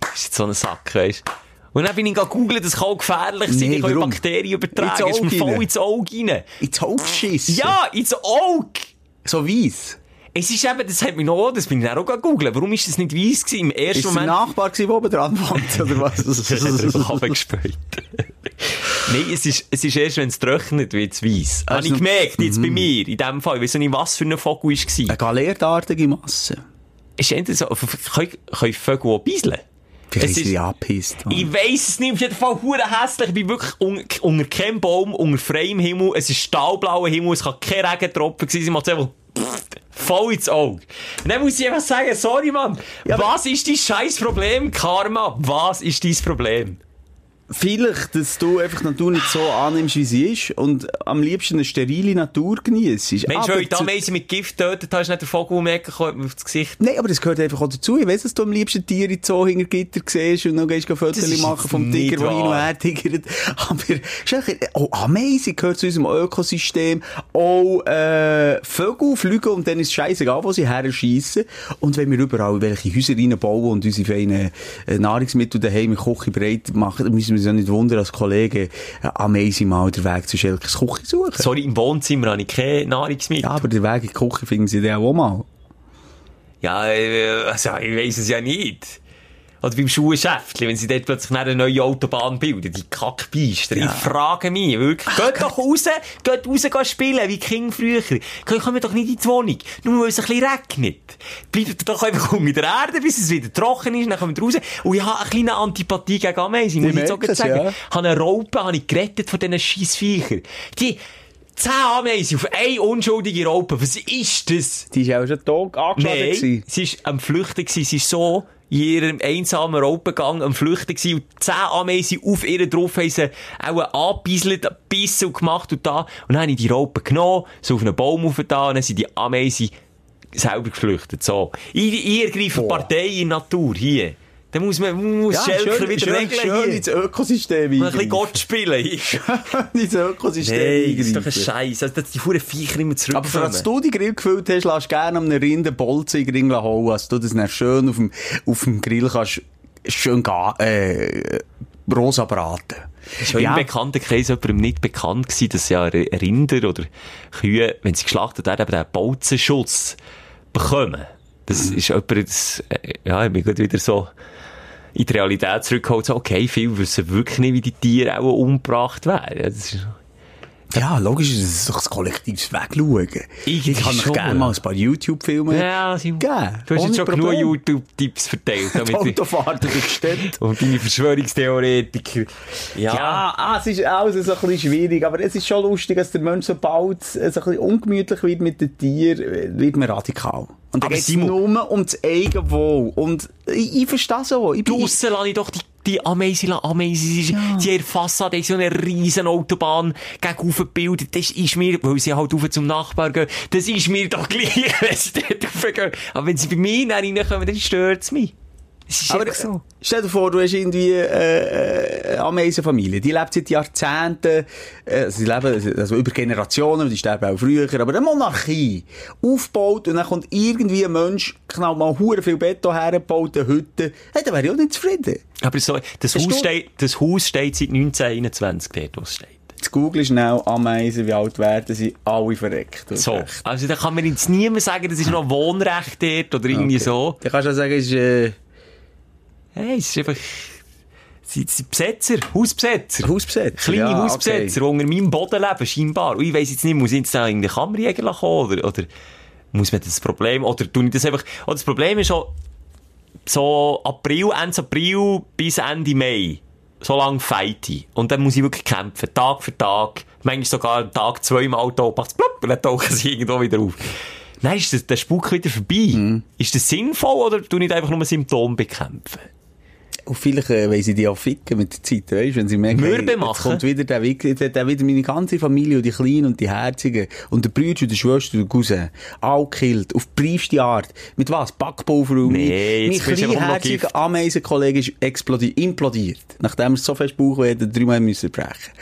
Das ist jetzt so ein Sack, weißt du? Und dann bin ich googeln, das kann auch gefährlich sein, Nee, können warum? Bakterien übertragen. Ist mir voll ins Auge rein. Ins Auge schissen. Ja, ins Auge! So weiss. Es ist eben, das hat mich noch, das bin ich auch googeln. Warum ist das nicht weiss gewesen? Im ersten Ist Moment. Nachbar gewesen, der oben dran wohnt, oder was? Das hat er einfach runtergespült. Nein, es ist, es ist erst, wenn es trocknet, wird es weiss. Habe Also- ich gemerkt, jetzt bei mir, in dem Fall. Ich weiss nicht, was für ein Vogel war. Eine galertartige Masse. Ist entweder so, können, können Vögel auch bisseln? Vielleicht Es ist sie angepisst. Ich weiss es nicht, auf jeden Fall hure hässlich. Ich bin wirklich un unter keinem Baum, unter freiem Himmel. Es ist stahlblauer Himmel, es kann kein Regentropfen sein. Man hat einfach voll ins Auge. Und dann muss ich einfach sagen, sorry Mann, was ist dein scheiß Problem, Karma? Was ist dein Problem? Vielleicht, dass du einfach die Natur nicht so annimmst, wie sie ist und am liebsten eine sterile Natur genießt. Mensch, weil ich da Ameisen mit Gift tötet hast, nicht der Vogel merken können, auf das Gesicht. Nein, aber das gehört einfach auch dazu. Ich weiss, dass du am liebsten Tiere in Zoo hinter Gitter siehst und dann gehst du Fotos machen vom Tiger, der hin und her tigert. Aber auch Ameisen gehört zu unserem Ökosystem. Auch äh, Vögel fliegen und dann ist es scheißegal, wo sie her schiessen. Und wenn wir überall welche Häuser reinbauen und unsere feinen äh, Nahrungsmittel daheim in Küche bereit machen, dann müssen uns ja nicht wundern, als Kollegen äh, Ameisen mal den Weg zu Schelkes Küche suchen. Sorry, im Wohnzimmer habe ich keine Nahrungsmittel. Ja, aber den Weg in die Küche finden sie dann auch mal. Ja, äh, also, ich weiss es ja nicht. Oder beim Schuhgeschäft, wenn sie dort plötzlich eine neue Autobahn bilden, die Kackbeister. Ich frage mich, wirklich. geht doch raus, geht raus gehen spielen, wie King früher. Ihr kommt doch nicht in die Wohnung, nur weil es ein bisschen regnet. Bleibt doch einfach unter der Erde, bis es wieder trocken ist, dann kommt ihr raus. Und ich habe eine kleine Antipathie gegen Ameisen, muss ich jetzt auch sagen. ja. Ich habe eine Raupe habe ich gerettet von diesen Scheissviechern. Die, 10 Ameisen auf eine unschuldige Raupe. Was ist das? Die ist auch schon tot angeschlagen. Nein, gewesen. sie ist am Flüchten gewesen. Sie ist so in ihrem einsamen Raupengang am Flüchten gewesen. Und 10 Ameisen auf ihr drauf haben sie auch angebisselt, gebissen und gemacht und da. Und dann habe ich die Raupen genommen, so auf einen Baum auf da, und dann sind die Ameisen selber geflüchtet. So. Ich ergreife Boah. Partei in Natur, hier. Dann muss man, muss Ja, Schelker schön, wieder schön, regeln schön hier. ins Ökosystem ein bisschen Gott spielen. ins Ökosystem Nein, das ist doch ein. Scheiß. Also, dass die Huren Viecher immer Aber zurückkommen. als du die Grill gefüllt hast, lass gerne eine Rinde Bolzen in den Ring holen, dass du das dann schön auf dem, auf dem Grill kannst, schön ga, äh, rosa braten. ist ja im Bekanntenkreis jemandem nicht bekannt gewesen, dass ja Rinder oder Kühe, wenn sie geschlachtet werden, eben den Bolzenschutz bekommen. Das ist jemand, das, äh, ja, ich bin gerade wieder so in die Realität zurückgeholt, so, okay, viele wissen wirklich nicht, wie die Tiere auch umgebracht werden. Ja, Das ist, logisch, das ist doch ein kollektives Wegschauen. Irgendwie Ich kann euch schon, gerne mal ein paar YouTube-Filme ja, sie, geben. du hast Ohne jetzt schon genug Problem. YouTube-Tipps verteilt. Damit ich- Autofahrten durch die und deine Verschwörungstheoretiker. Ja. Ja, ah, es ist alles so ein bisschen schwierig, aber es ist schon lustig, dass der Mensch sobald es ein bisschen ungemütlich wird mit den Tieren, wird man radikal. Und da Aber geht es nur um das Eigenwohl. Und ich, ich verstehe so. Ich Draussen lasse ich doch die, die Ameisen, Ameisen, ist- sie haben Fassade, so eine riesen Autobahn gegenüber gebildet. Das ist mir, weil sie halt rauf zum Nachbar gehen, das ist mir doch gleich, wenn sie dort raufgehen. Aber wenn sie bei mir reinkommen, dann stört es mich. Es ist aber so. stell dir vor, du hast irgendwie äh, äh, eine Ameisenfamilie. Die lebt seit Jahrzehnten, äh, sie leben also über Generationen, die sterben auch früher, aber eine Monarchie aufgebaut und dann kommt irgendwie ein Mensch, knallt mal hure viel Beton hergebaut, eine Hütte. Hey, dann wäre ich auch nicht zufrieden. Aber so, das Haus, du- steht, das Haus steht seit 1921 dort, wo es steht. Jetzt google schnell Ameisen, wie alt werden sie, alle verreckt. So. recht. Also, da kann mir jetzt niemand sagen, das ist noch Wohnrecht dort oder irgendwie Okay. so. Dann kannst du auch sagen, es ist, äh, Hey, es ist einfach, sie sind Besetzer, Hausbesetzer. Hausbesetzer. Kleine ja, Hausbesetzer, die unter meinem Boden leben, scheinbar. Und ich weiss jetzt nicht, muss ich jetzt da in den Kammerjäger kommen, oder, oder muss man das Problem, oder tue ich das einfach, oder das Problem ist schon, so April, Ende April bis Ende Mai, so lange fight ich. Und dann muss ich wirklich kämpfen, Tag für Tag, manchmal sogar am Tag zweimal macht's plupp, und dann tauchen sie irgendwo wieder auf. Nein, ist das, der Spuk wieder vorbei? Mhm. Ist das sinnvoll, oder tue ich einfach nur Symptome bekämpfen? Und vielleicht äh, wollen sie die auch ficken mit der Zeit, weißt wenn sie merken, Mürbe jetzt machen. kommt wieder der Weg, jetzt hat er wieder meine ganze Familie und die Kleinen und die Herzigen und der Bruder und der Schwester und der Cousin, all gekillt, auf briefste Art. Mit was? Backpulver und Nee, mein noch kleinherziger. Ameisenkollege ist explodiert, implodiert. Nachdem er so fest Bauchweh hatte, dreimal müssen brechen.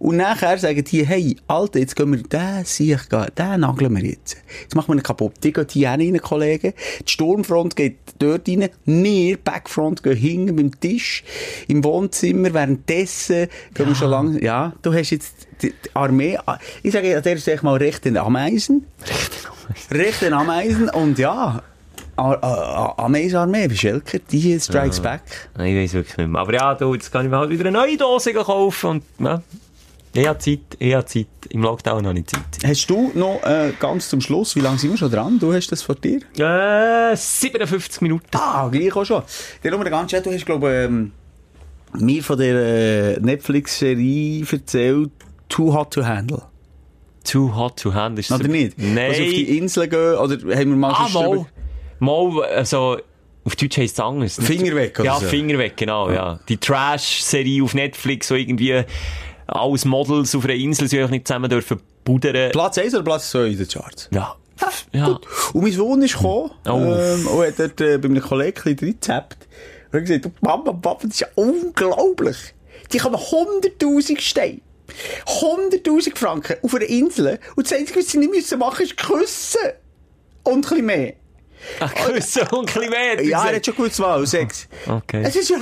Und nachher sagen die, hey, Alter, jetzt gehen wir, den Sieg, den nageln wir jetzt. Jetzt machen wir ihn kaputt. Die gehen hier rein, Kollegen. Die Sturmfront geht dort rein. Wir, Backfront, gehen hinten beim Tisch. Im Wohnzimmer. Währenddessen gehen wir schon lange, ja, du hast jetzt die, Armee, ich sage an der Stelle mal recht in Ameisen. Recht in Ameisen. Und ja, Ameisenarmee, wie Schelker, die strikes back. Nein, ich weiß wirklich nicht mehr. Aber ja, du, jetzt kann ich mir halt wieder eine neue Dose kaufen und, ja. Ich habe Zeit, ich habe Zeit. Im Lockdown habe ich Zeit. Hast du noch äh, ganz zum Schluss, wie lange sind wir schon dran? Du hast das vor dir? Äh, 57 Minuten. Ah, gleich auch schon. Der Nummer ganz schnell, du hast, glaube ich, ähm, mir von der äh, Netflix-Serie erzählt, Too Hot to Handle. Too hot to handle. Ist Oder nicht? Nein. Also auf die Insel gehen, oder haben wir mal ah, mal. Mal, also, auf Deutsch heisst es anders. Finger weg, oder Ja, so? Finger weg, genau, ja. Die Trash-Serie auf Netflix, so irgendwie, alles Models auf einer Insel, sie auch nicht zusammen dürfen pudern. Platz 1 oder Platz 2 in den Charts? ja. Ja. Gut. Und mein Sohn ist gekommen, Oh. ähm, und hat dort äh, bei einem Kollegen ein reingezappt. Und hat gesagt, Mama, Papa, das ist ja unglaublich. Die haben 100'000 Steine. 100'000 Franken auf einer Insel. Und das Einzige, was sie nicht müssen machen, ist küssen. Und ein bisschen mehr. Ach, Küssen und ein bisschen mehr. Ja, er hat schon gewusst, was, Sex. Okay. Es ist ja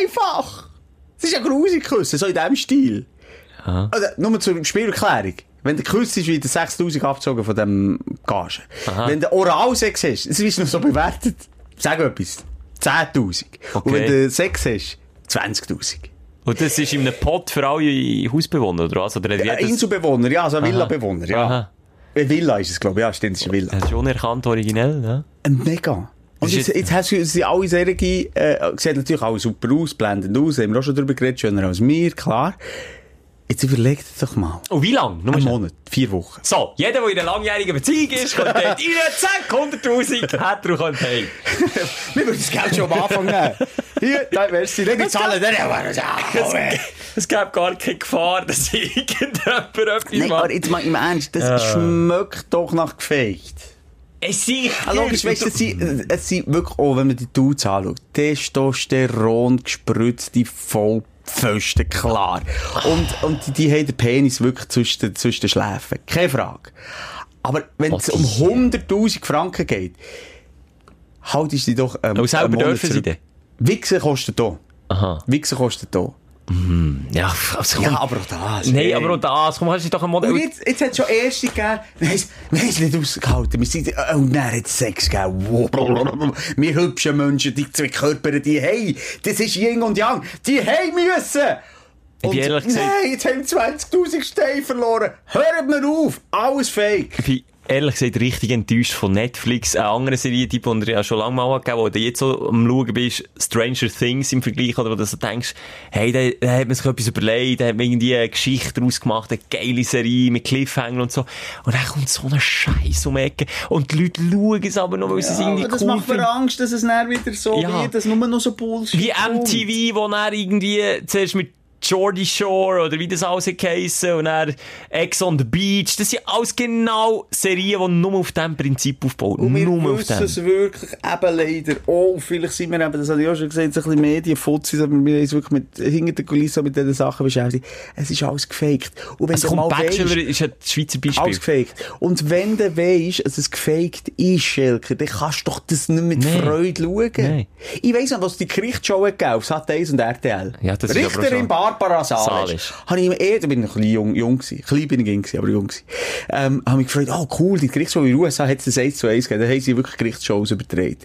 einfach. Es ist ja grusig küssen, so in diesem Stil. Aha. Also, nur zur Spielerklärung. Wenn der Kuss ist, wird 6000 abgezogen von dem Gage. Aha. Wenn der Oralsex hast, es ist noch so bewertet. Sag etwas. 10.000. Und Okay. wenn du Sex hast, 20.000. Und das ist in einem Pot für alle Hausbewohner, oder was? Oder hat Ja, Inselbewohner, ja, also Villabewohner, ja. Aha. Eine Villa ist es, glaube ich, ja, stimmt, es ist eine Villa. Das ist unerkannt originell, ja? Mega. Und jetzt, jetzt- jetzt hast du, sie alle Serien, äh, sieht natürlich auch super aus, blendend aus, haben wir auch schon drüber geredet, schöner als mir, klar. Jetzt überlegt doch mal. Und wie lange? Nur Ein schnell. Monat, vier Wochen. So, jeder, der in einer langjährigen Beziehung ist, kommt dort rein, zack, 100'000, hat er und heim. Wir würden das Geld schon am Anfang nehmen. Hier, da, merci, nicht zahlen, dann haben wir es. Es gäbe gar keine Gefahr, dass irgendjemand etwas Nein, macht. aber jetzt mal im Ernst, das schmeckt doch nach gefaked. Es sind... Ah, logisch, weißt es sind, es sind wirklich, auch wenn man die Dudes anschaut, Testosteron gespritzte Vollpfosten, klar. Und, und die, die haben den Penis wirklich zwischen, zwischen den Schläfen. Keine Frage. Aber wenn es um ist- 100'000 Franken geht, haltest du die doch, ähm, Aber selber dürfen sie zurück. denn? Wichsen kostet hier. Aha. Wichsen kostet hier. Ja, also, Ja, aber auch das. Nein, hey. aber auch das. Komm, hast du doch ein Modell... Jetzt, jetzt hat schon Erste gegeben, wir haben es- nicht ausgehalten. Wir sind, dann hat es Sex gegeben. Wir hübschen Menschen, die zwei Körper, die hey, das ist Yin und Yang, die hey müssen. Ich bin Und ehrlich gesagt- Nein, jetzt haben wir 20.000 Steine verloren. Hört mir auf, alles fake. Ich bin ehrlich gesagt richtig enttäuscht von Netflix. Eine andere Serie, die du ja schon lange mal gegeben wo du jetzt so am Schauen bist, Stranger Things im Vergleich, oder wo du so denkst, hey, da, da hat man sich etwas überlegt, da hat man irgendwie eine Geschichte daraus gemacht, eine geile Serie mit Cliffhanger und so. Und dann kommt so ein Scheiß um die Ecke. Und die Leute schauen es aber noch, weil sie es irgendwie das cool macht mir. Angst, dass es dann wieder so Ja. wird, dass nur noch so Bullshit Wie kommt. MTV, wo dann irgendwie zuerst mit Geordie Shore oder wie das alles geheissen und dann Ex on the Beach. Das sind alles genau Serien, die nur auf diesem Prinzip aufbauen. Und wir nur auf wissen dem. es wirklich eben leider auch. Vielleicht sind wir eben, das habe ich auch schon gesagt, so ein bisschen Medienfuzis, aber wir haben uns wirklich mit, hinter der Kulisse mit diesen Sachen beschäftigt. Es ist alles gefaked. Und wenn Also du kommt mal Bachelor weisst, ist das Schweizer Beispiel. alles gefaked. Und wenn du weisst, dass es gefaked ist, Schelker, dann kannst du doch das nicht mit Nein. Freude schauen. Nein. Ich weiss noch, was die Gerichtsshow gegeben auf Sat1 und RTL. Ja, das ist aber Richterin Barbara Salisch. Habe ich da bin ich noch ein bisschen jung, jung gewesen. Klein bin ich gewesen, aber jung gewesen. Ähm, habe mich gefragt, oh cool, die Gerichtsshow in den USA hat es das 1 zu 1 gegeben. Da haben sie wirklich Gerichtsshows übertragen.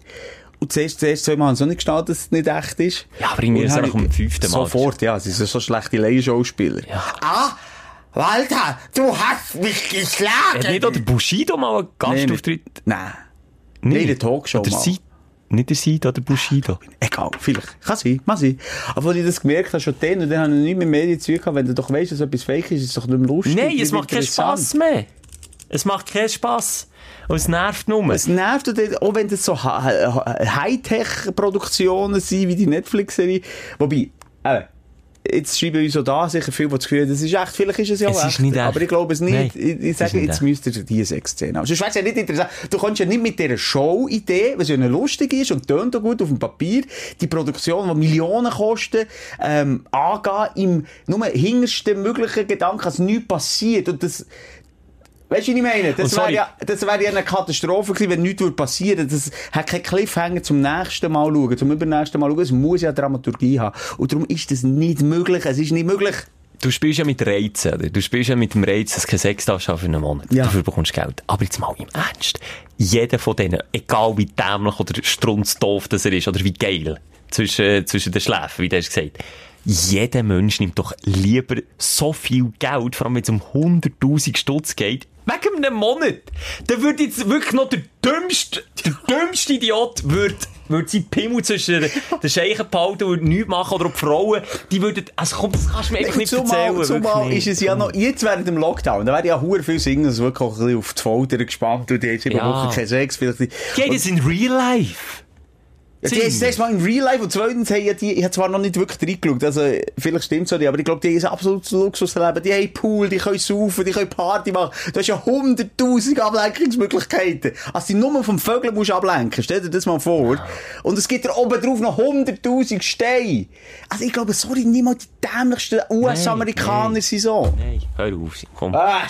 Und zuerst, zuerst zweimal haben sie noch nicht gestanden, dass es nicht echt ist. Ja, aber irgendwie ist es dem ich- fünften Mal. Sofort, ja. Sie sind so schlechte Laienschauspieler. Ja. Ah, Walter, du hast mich geschlagen! Hat nicht auch der Bushido mal einen Gastauftritt? Nein. Nein, der Talkshow Oder mal. Seid, nicht der Seid oder Bushido. Egal, vielleicht. Kann sein, kann sein. Aber als ich das gemerkt habe, schon dann, und dann habe ich nicht mit Medien zu gehabt, wenn du doch weißt, dass etwas fake ist, ist es doch nicht mehr lustig. Nein, es macht keinen. Spass mehr. Es macht keinen Spass. Und es nervt nur. Es nervt, auch wenn das so Hightech-Produktionen sind, wie die Netflix-Serie. Wobei, eben, jetzt schreiben uns so da sicher viel, die das Gefühl haben, das ist echt, vielleicht ist es ja Es echt. echt. Aber ich glaube es nicht. Nein, ich ich sage, jetzt echt. müsst ihr diese Sexszene haben. Sonst wäre es ja nicht interessant. Du kannst ja nicht mit dieser Show-Idee, was ja eine lustig ist und tönt auch gut auf dem Papier, die Produktion, die Millionen kostet, ähm, angehen im nur hintersten möglichen Gedanken, dass nichts passiert. Und das, Weißt du, was ich meine? Das wäre ja, das wäre ja eine Katastrophe gewesen, wenn nichts würde passieren. Das hat keinen Cliffhanger zum nächsten Mal schauen, zum übernächsten Mal schauen. Es muss ja Dramaturgie haben. Und darum ist das nicht möglich. Es ist nicht möglich. Du spielst ja mit Reizen, oder? Du spielst ja mit dem Reiz, dass du keinen Sex darfst für einen Monat. Ja. Dafür bekommst du Geld. Aber jetzt mal im Ernst. Jeder von denen, egal wie dämlich oder strunzdoof das er ist, oder wie geil, zwischen, zwischen den Schläfen, wie du hast gesagt, jeder Mensch nimmt doch lieber so viel Geld, vor allem wenn es um 100.000 Stutz geht, wegen einem Monat. Dann würde jetzt wirklich noch der dümmste, der dümmste Idiot würde würde sie Pimmel zwischen den, Scheichen behalten und nichts machen, oder auch die Frauen, die würden, also komm, das kannst du mir einfach nicht erzählen. zumal, zumal wirklich ist es ja noch, jetzt während dem Lockdown, da werden ja hure viele Singles wirklich auch ein bisschen auf die Folter gespannt und die haben sieben Ja. Wochen keinen Sex. Vielleicht. Geht es in real life? Ja, die ist erst mal in Real Life und zweitens haben ja die, ich habe zwar noch nicht wirklich reingeschaut, also vielleicht stimmt's auch nicht, aber ich glaube, die haben ein absolutes Luxusleben. Die haben Pool, die können saufen, die können Party machen. Du hast ja hunderttausend Ablenkungsmöglichkeiten. Also die Nummer vom Vögeln musst du ablenken, stell dir das mal vor. Und es gibt da oben drauf noch hunderttausend Steine. Also ich glaube, sorry, niemand die dämlichsten US-Amerikaner sind so. Nein, hör auf, komm. Ah,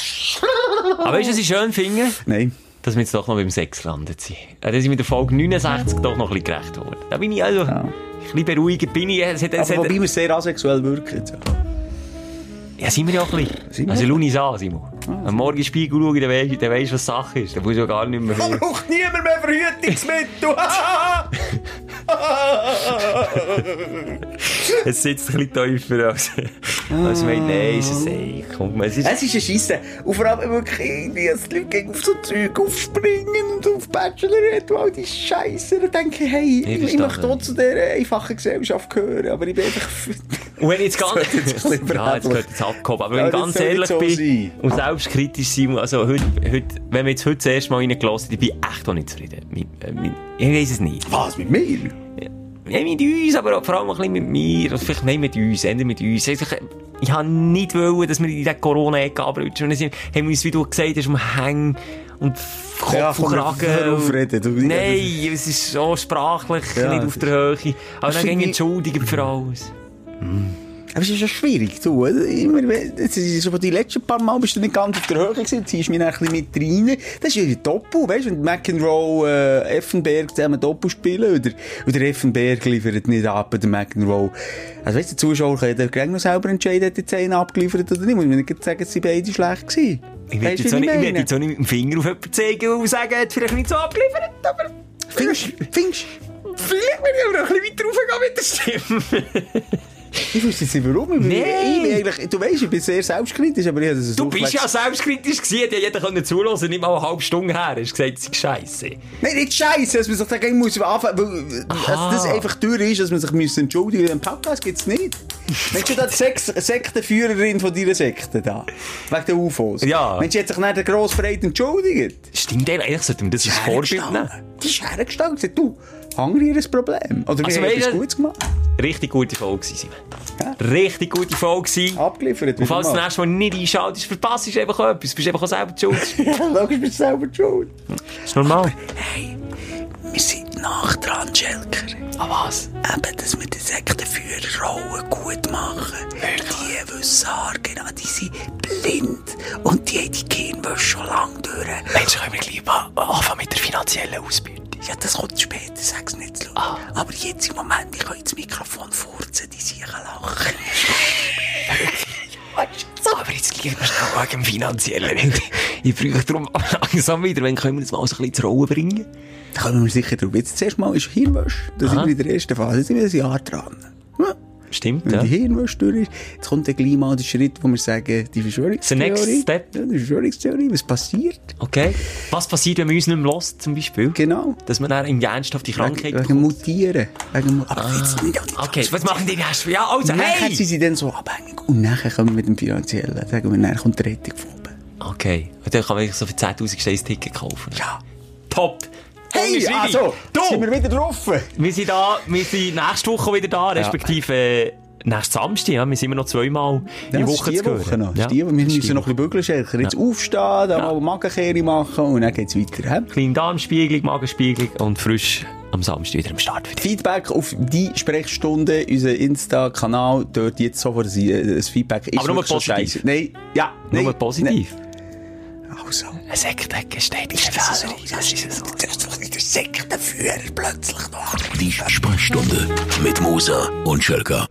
Aber weißt du, was ich schön finde? Nein. Dass wir jetzt doch noch beim Sex gelandet sind. Ja, Da sind wir der Folge 69 doch noch ein bisschen gerecht geworden. Da bin ich also, ein bisschen beruhigend bin ich. Es hat, es hat, wobei wir sehr asexuell wirken. Ja. ja, sind wir ja auch ein bisschen. Sind? Also, Luni an, Simon. Am Morgen Spiegel schauen, dann weisst dann weisst, was Sache ist. Dann musst du ja gar nicht mehr... Da braucht niemand mehr Verhütungsmittel. es sitzt ein bisschen tiefer als... als mein Nein, ist es ey, komm, es ist... Es ist ein Scheisse. Und vor allem wirklich irgendwie, dass die Leute auf so Zeug aufspringen und auf Bachelorette und all die Scheiße. Und denke, hey, Ich ich, ich möchte auch zu dieser einfachen Gesellschaft gehören, aber ich bin einfach... Und wenn ich jetzt ganz, ja, jetzt wird jetzt abgehoben. Aber Ja, wenn ich ganz ehrlich so bin sein. und selbstkritisch sein also heute, heute, wenn wir jetzt heute das erste Mal reingelassen ich bin echt auch nicht zufrieden. Mit, äh, mit, ich weiß es nicht. Was, mit mir? Ja, mit uns, aber vor allem ein bisschen mit mir, oder vielleicht nicht mit uns, eher mit uns. Ich, ich habe nicht wollen, dass wir in dieser Corona-Ecke abrutschen. Wir haben wir uns, wie du gesagt hast, um Hängen und Kopf Ja, und Kragen. du- Nein, es ist so sprachlich Ja, nicht auf der Höhe. Aber dann ging ich- entschuldigen für alles. Aber es ist ja schwierig, du. Immer, ist so, die letzten paar Mal bist du nicht ganz auf der Höhe gewesen, ziehst mich ein bisschen mit rein. Das ist ja Doppel, weißt du, wenn McEnroe, äh, Effenberg zusammen Doppel spielen, oder, oder Effenberg liefert nicht ab, der McEnroe. Also weißt du, der Zuschauer kann ja noch selber entscheiden, hat die Zähne abgeliefert oder nicht. Muss man nicht sagen, sie beide schlecht gewesen. Ich du, jetzt, jetzt auch nicht mit dem Finger auf jemanden zeigen und sagen, er hat vielleicht nicht so abgeliefert, aber Findest findest vielleicht will ich aber noch ein bisschen weiter raufgehen mit der Stimme. Ich jetzt nicht warum. Nein. Ich du weißt, ich bin sehr selbstkritisch, aber ich habe das Du bist ja selbstkritisch gewesen, ja jeder können zuhören, nicht mal eine halbe Stunde her. Hast gesagt, es ist scheisse. Nein, nicht scheiße, dass man sich dagegen muss anfangen, dass das einfach durch ist, dass man sich muss entschuldigen muss. Im Podcast gibt's nicht. Mensch, da die Sektenführerin von deiner Sekte da. Wegen der UFOs. Ja. Mensch, hat sich nicht der Grossbreit entschuldigt. Stimmt, eigentlich sollte man das als Vorbild nehmen. Die ist hergestanden und du, Hungry ein Problem. Oder Also, wir haben etwas Gutes gemacht. Richtig gute Folge gewesen, Simon. Ja. Richtig gute Folge gewesen. Abgeliefert. Und falls du das nächste Mal nicht einschaltest, verpasst du einfach etwas. Du bist einfach auch selber die schuld. Ja, logisch, bist du selber schuld. Ist normal. Hey, wir sind nach dran, Schelker. Ah, was? Eben, dass wir den Sektenführerrollen gut machen. Die wissen genau, die sind blind. Und die haben die Gehirnwäsche schon lange durch. Mensch, können wir gleich anfangen mit der finanziellen Ausbeutung. Ja, das kommt später, sag's nicht zu laut. Aber jetzt im Moment, ich kann ins Mikrofon furzen, die sicher lachen. Aber jetzt gleich mal schnell wegen dem Finanziellen. Ich brauche darum langsam wieder, wenn können wir das mal so ein bisschen zur Rolle bringen. Da kommen wir sicher drauf. Jetzt zuerst mal ist Hirnwäsche. Da sind wir in der ersten Phase. Da sind wir ein Jahr dran. Ja. Stimmt, Wenn ja. die Hirnwäsche jetzt kommt dann gleich mal der Schritt, wo wir sagen, die Verschwörungstheorie. The next step. Ja, die Verschwörungstheorie, was passiert? Okay. Was passiert, wenn man uns nicht mehr lässt, zum Beispiel? Genau. Dass man dann in ernsthaft die Krankheit Wegen, wegen? Mutieren. Wegen, aber jetzt nicht, nicht Okay, was machen die erst? Ja, also, Und nachher hey! sind sie dann so abhängig. Und nachher kommen wir mit dem Finanziellen. Sagen wir, nachher kommt die Rettung von oben. Okay. Und dann kann man so für 10.000 Steine ein Ticket kaufen. Ja. Top! Hey, also, du! sind wir wieder drauf. Wir sind da, wir sind nächste Woche wieder da, respektive äh, nächsten Samstag, ja. Wir sind immer noch zweimal Ja, das Woche die zu Woche noch. Ja, Ja, die, wir müssen die noch ein bisschen bügeln, Schelker. Jetzt aufstehen, dann Ja. mal Magenkehre machen und dann geht's weiter. He? Kleine Darmspiegelung, Magenspiegelung und frisch am Samstag wieder am Start dich. Feedback auf die Sprechstunde, unseren Insta-Kanal, dort jetzt sofort ein, ein Feedback. Ist Aber nur positiv. Nein, ja. Nein, Nur positiv. Nein. Also. Ein Sektdecke steht in der Das ist so, das ist so. Das ist der Sektenführer plötzlich noch. Die Sprechstunde mit Musa und Schelka.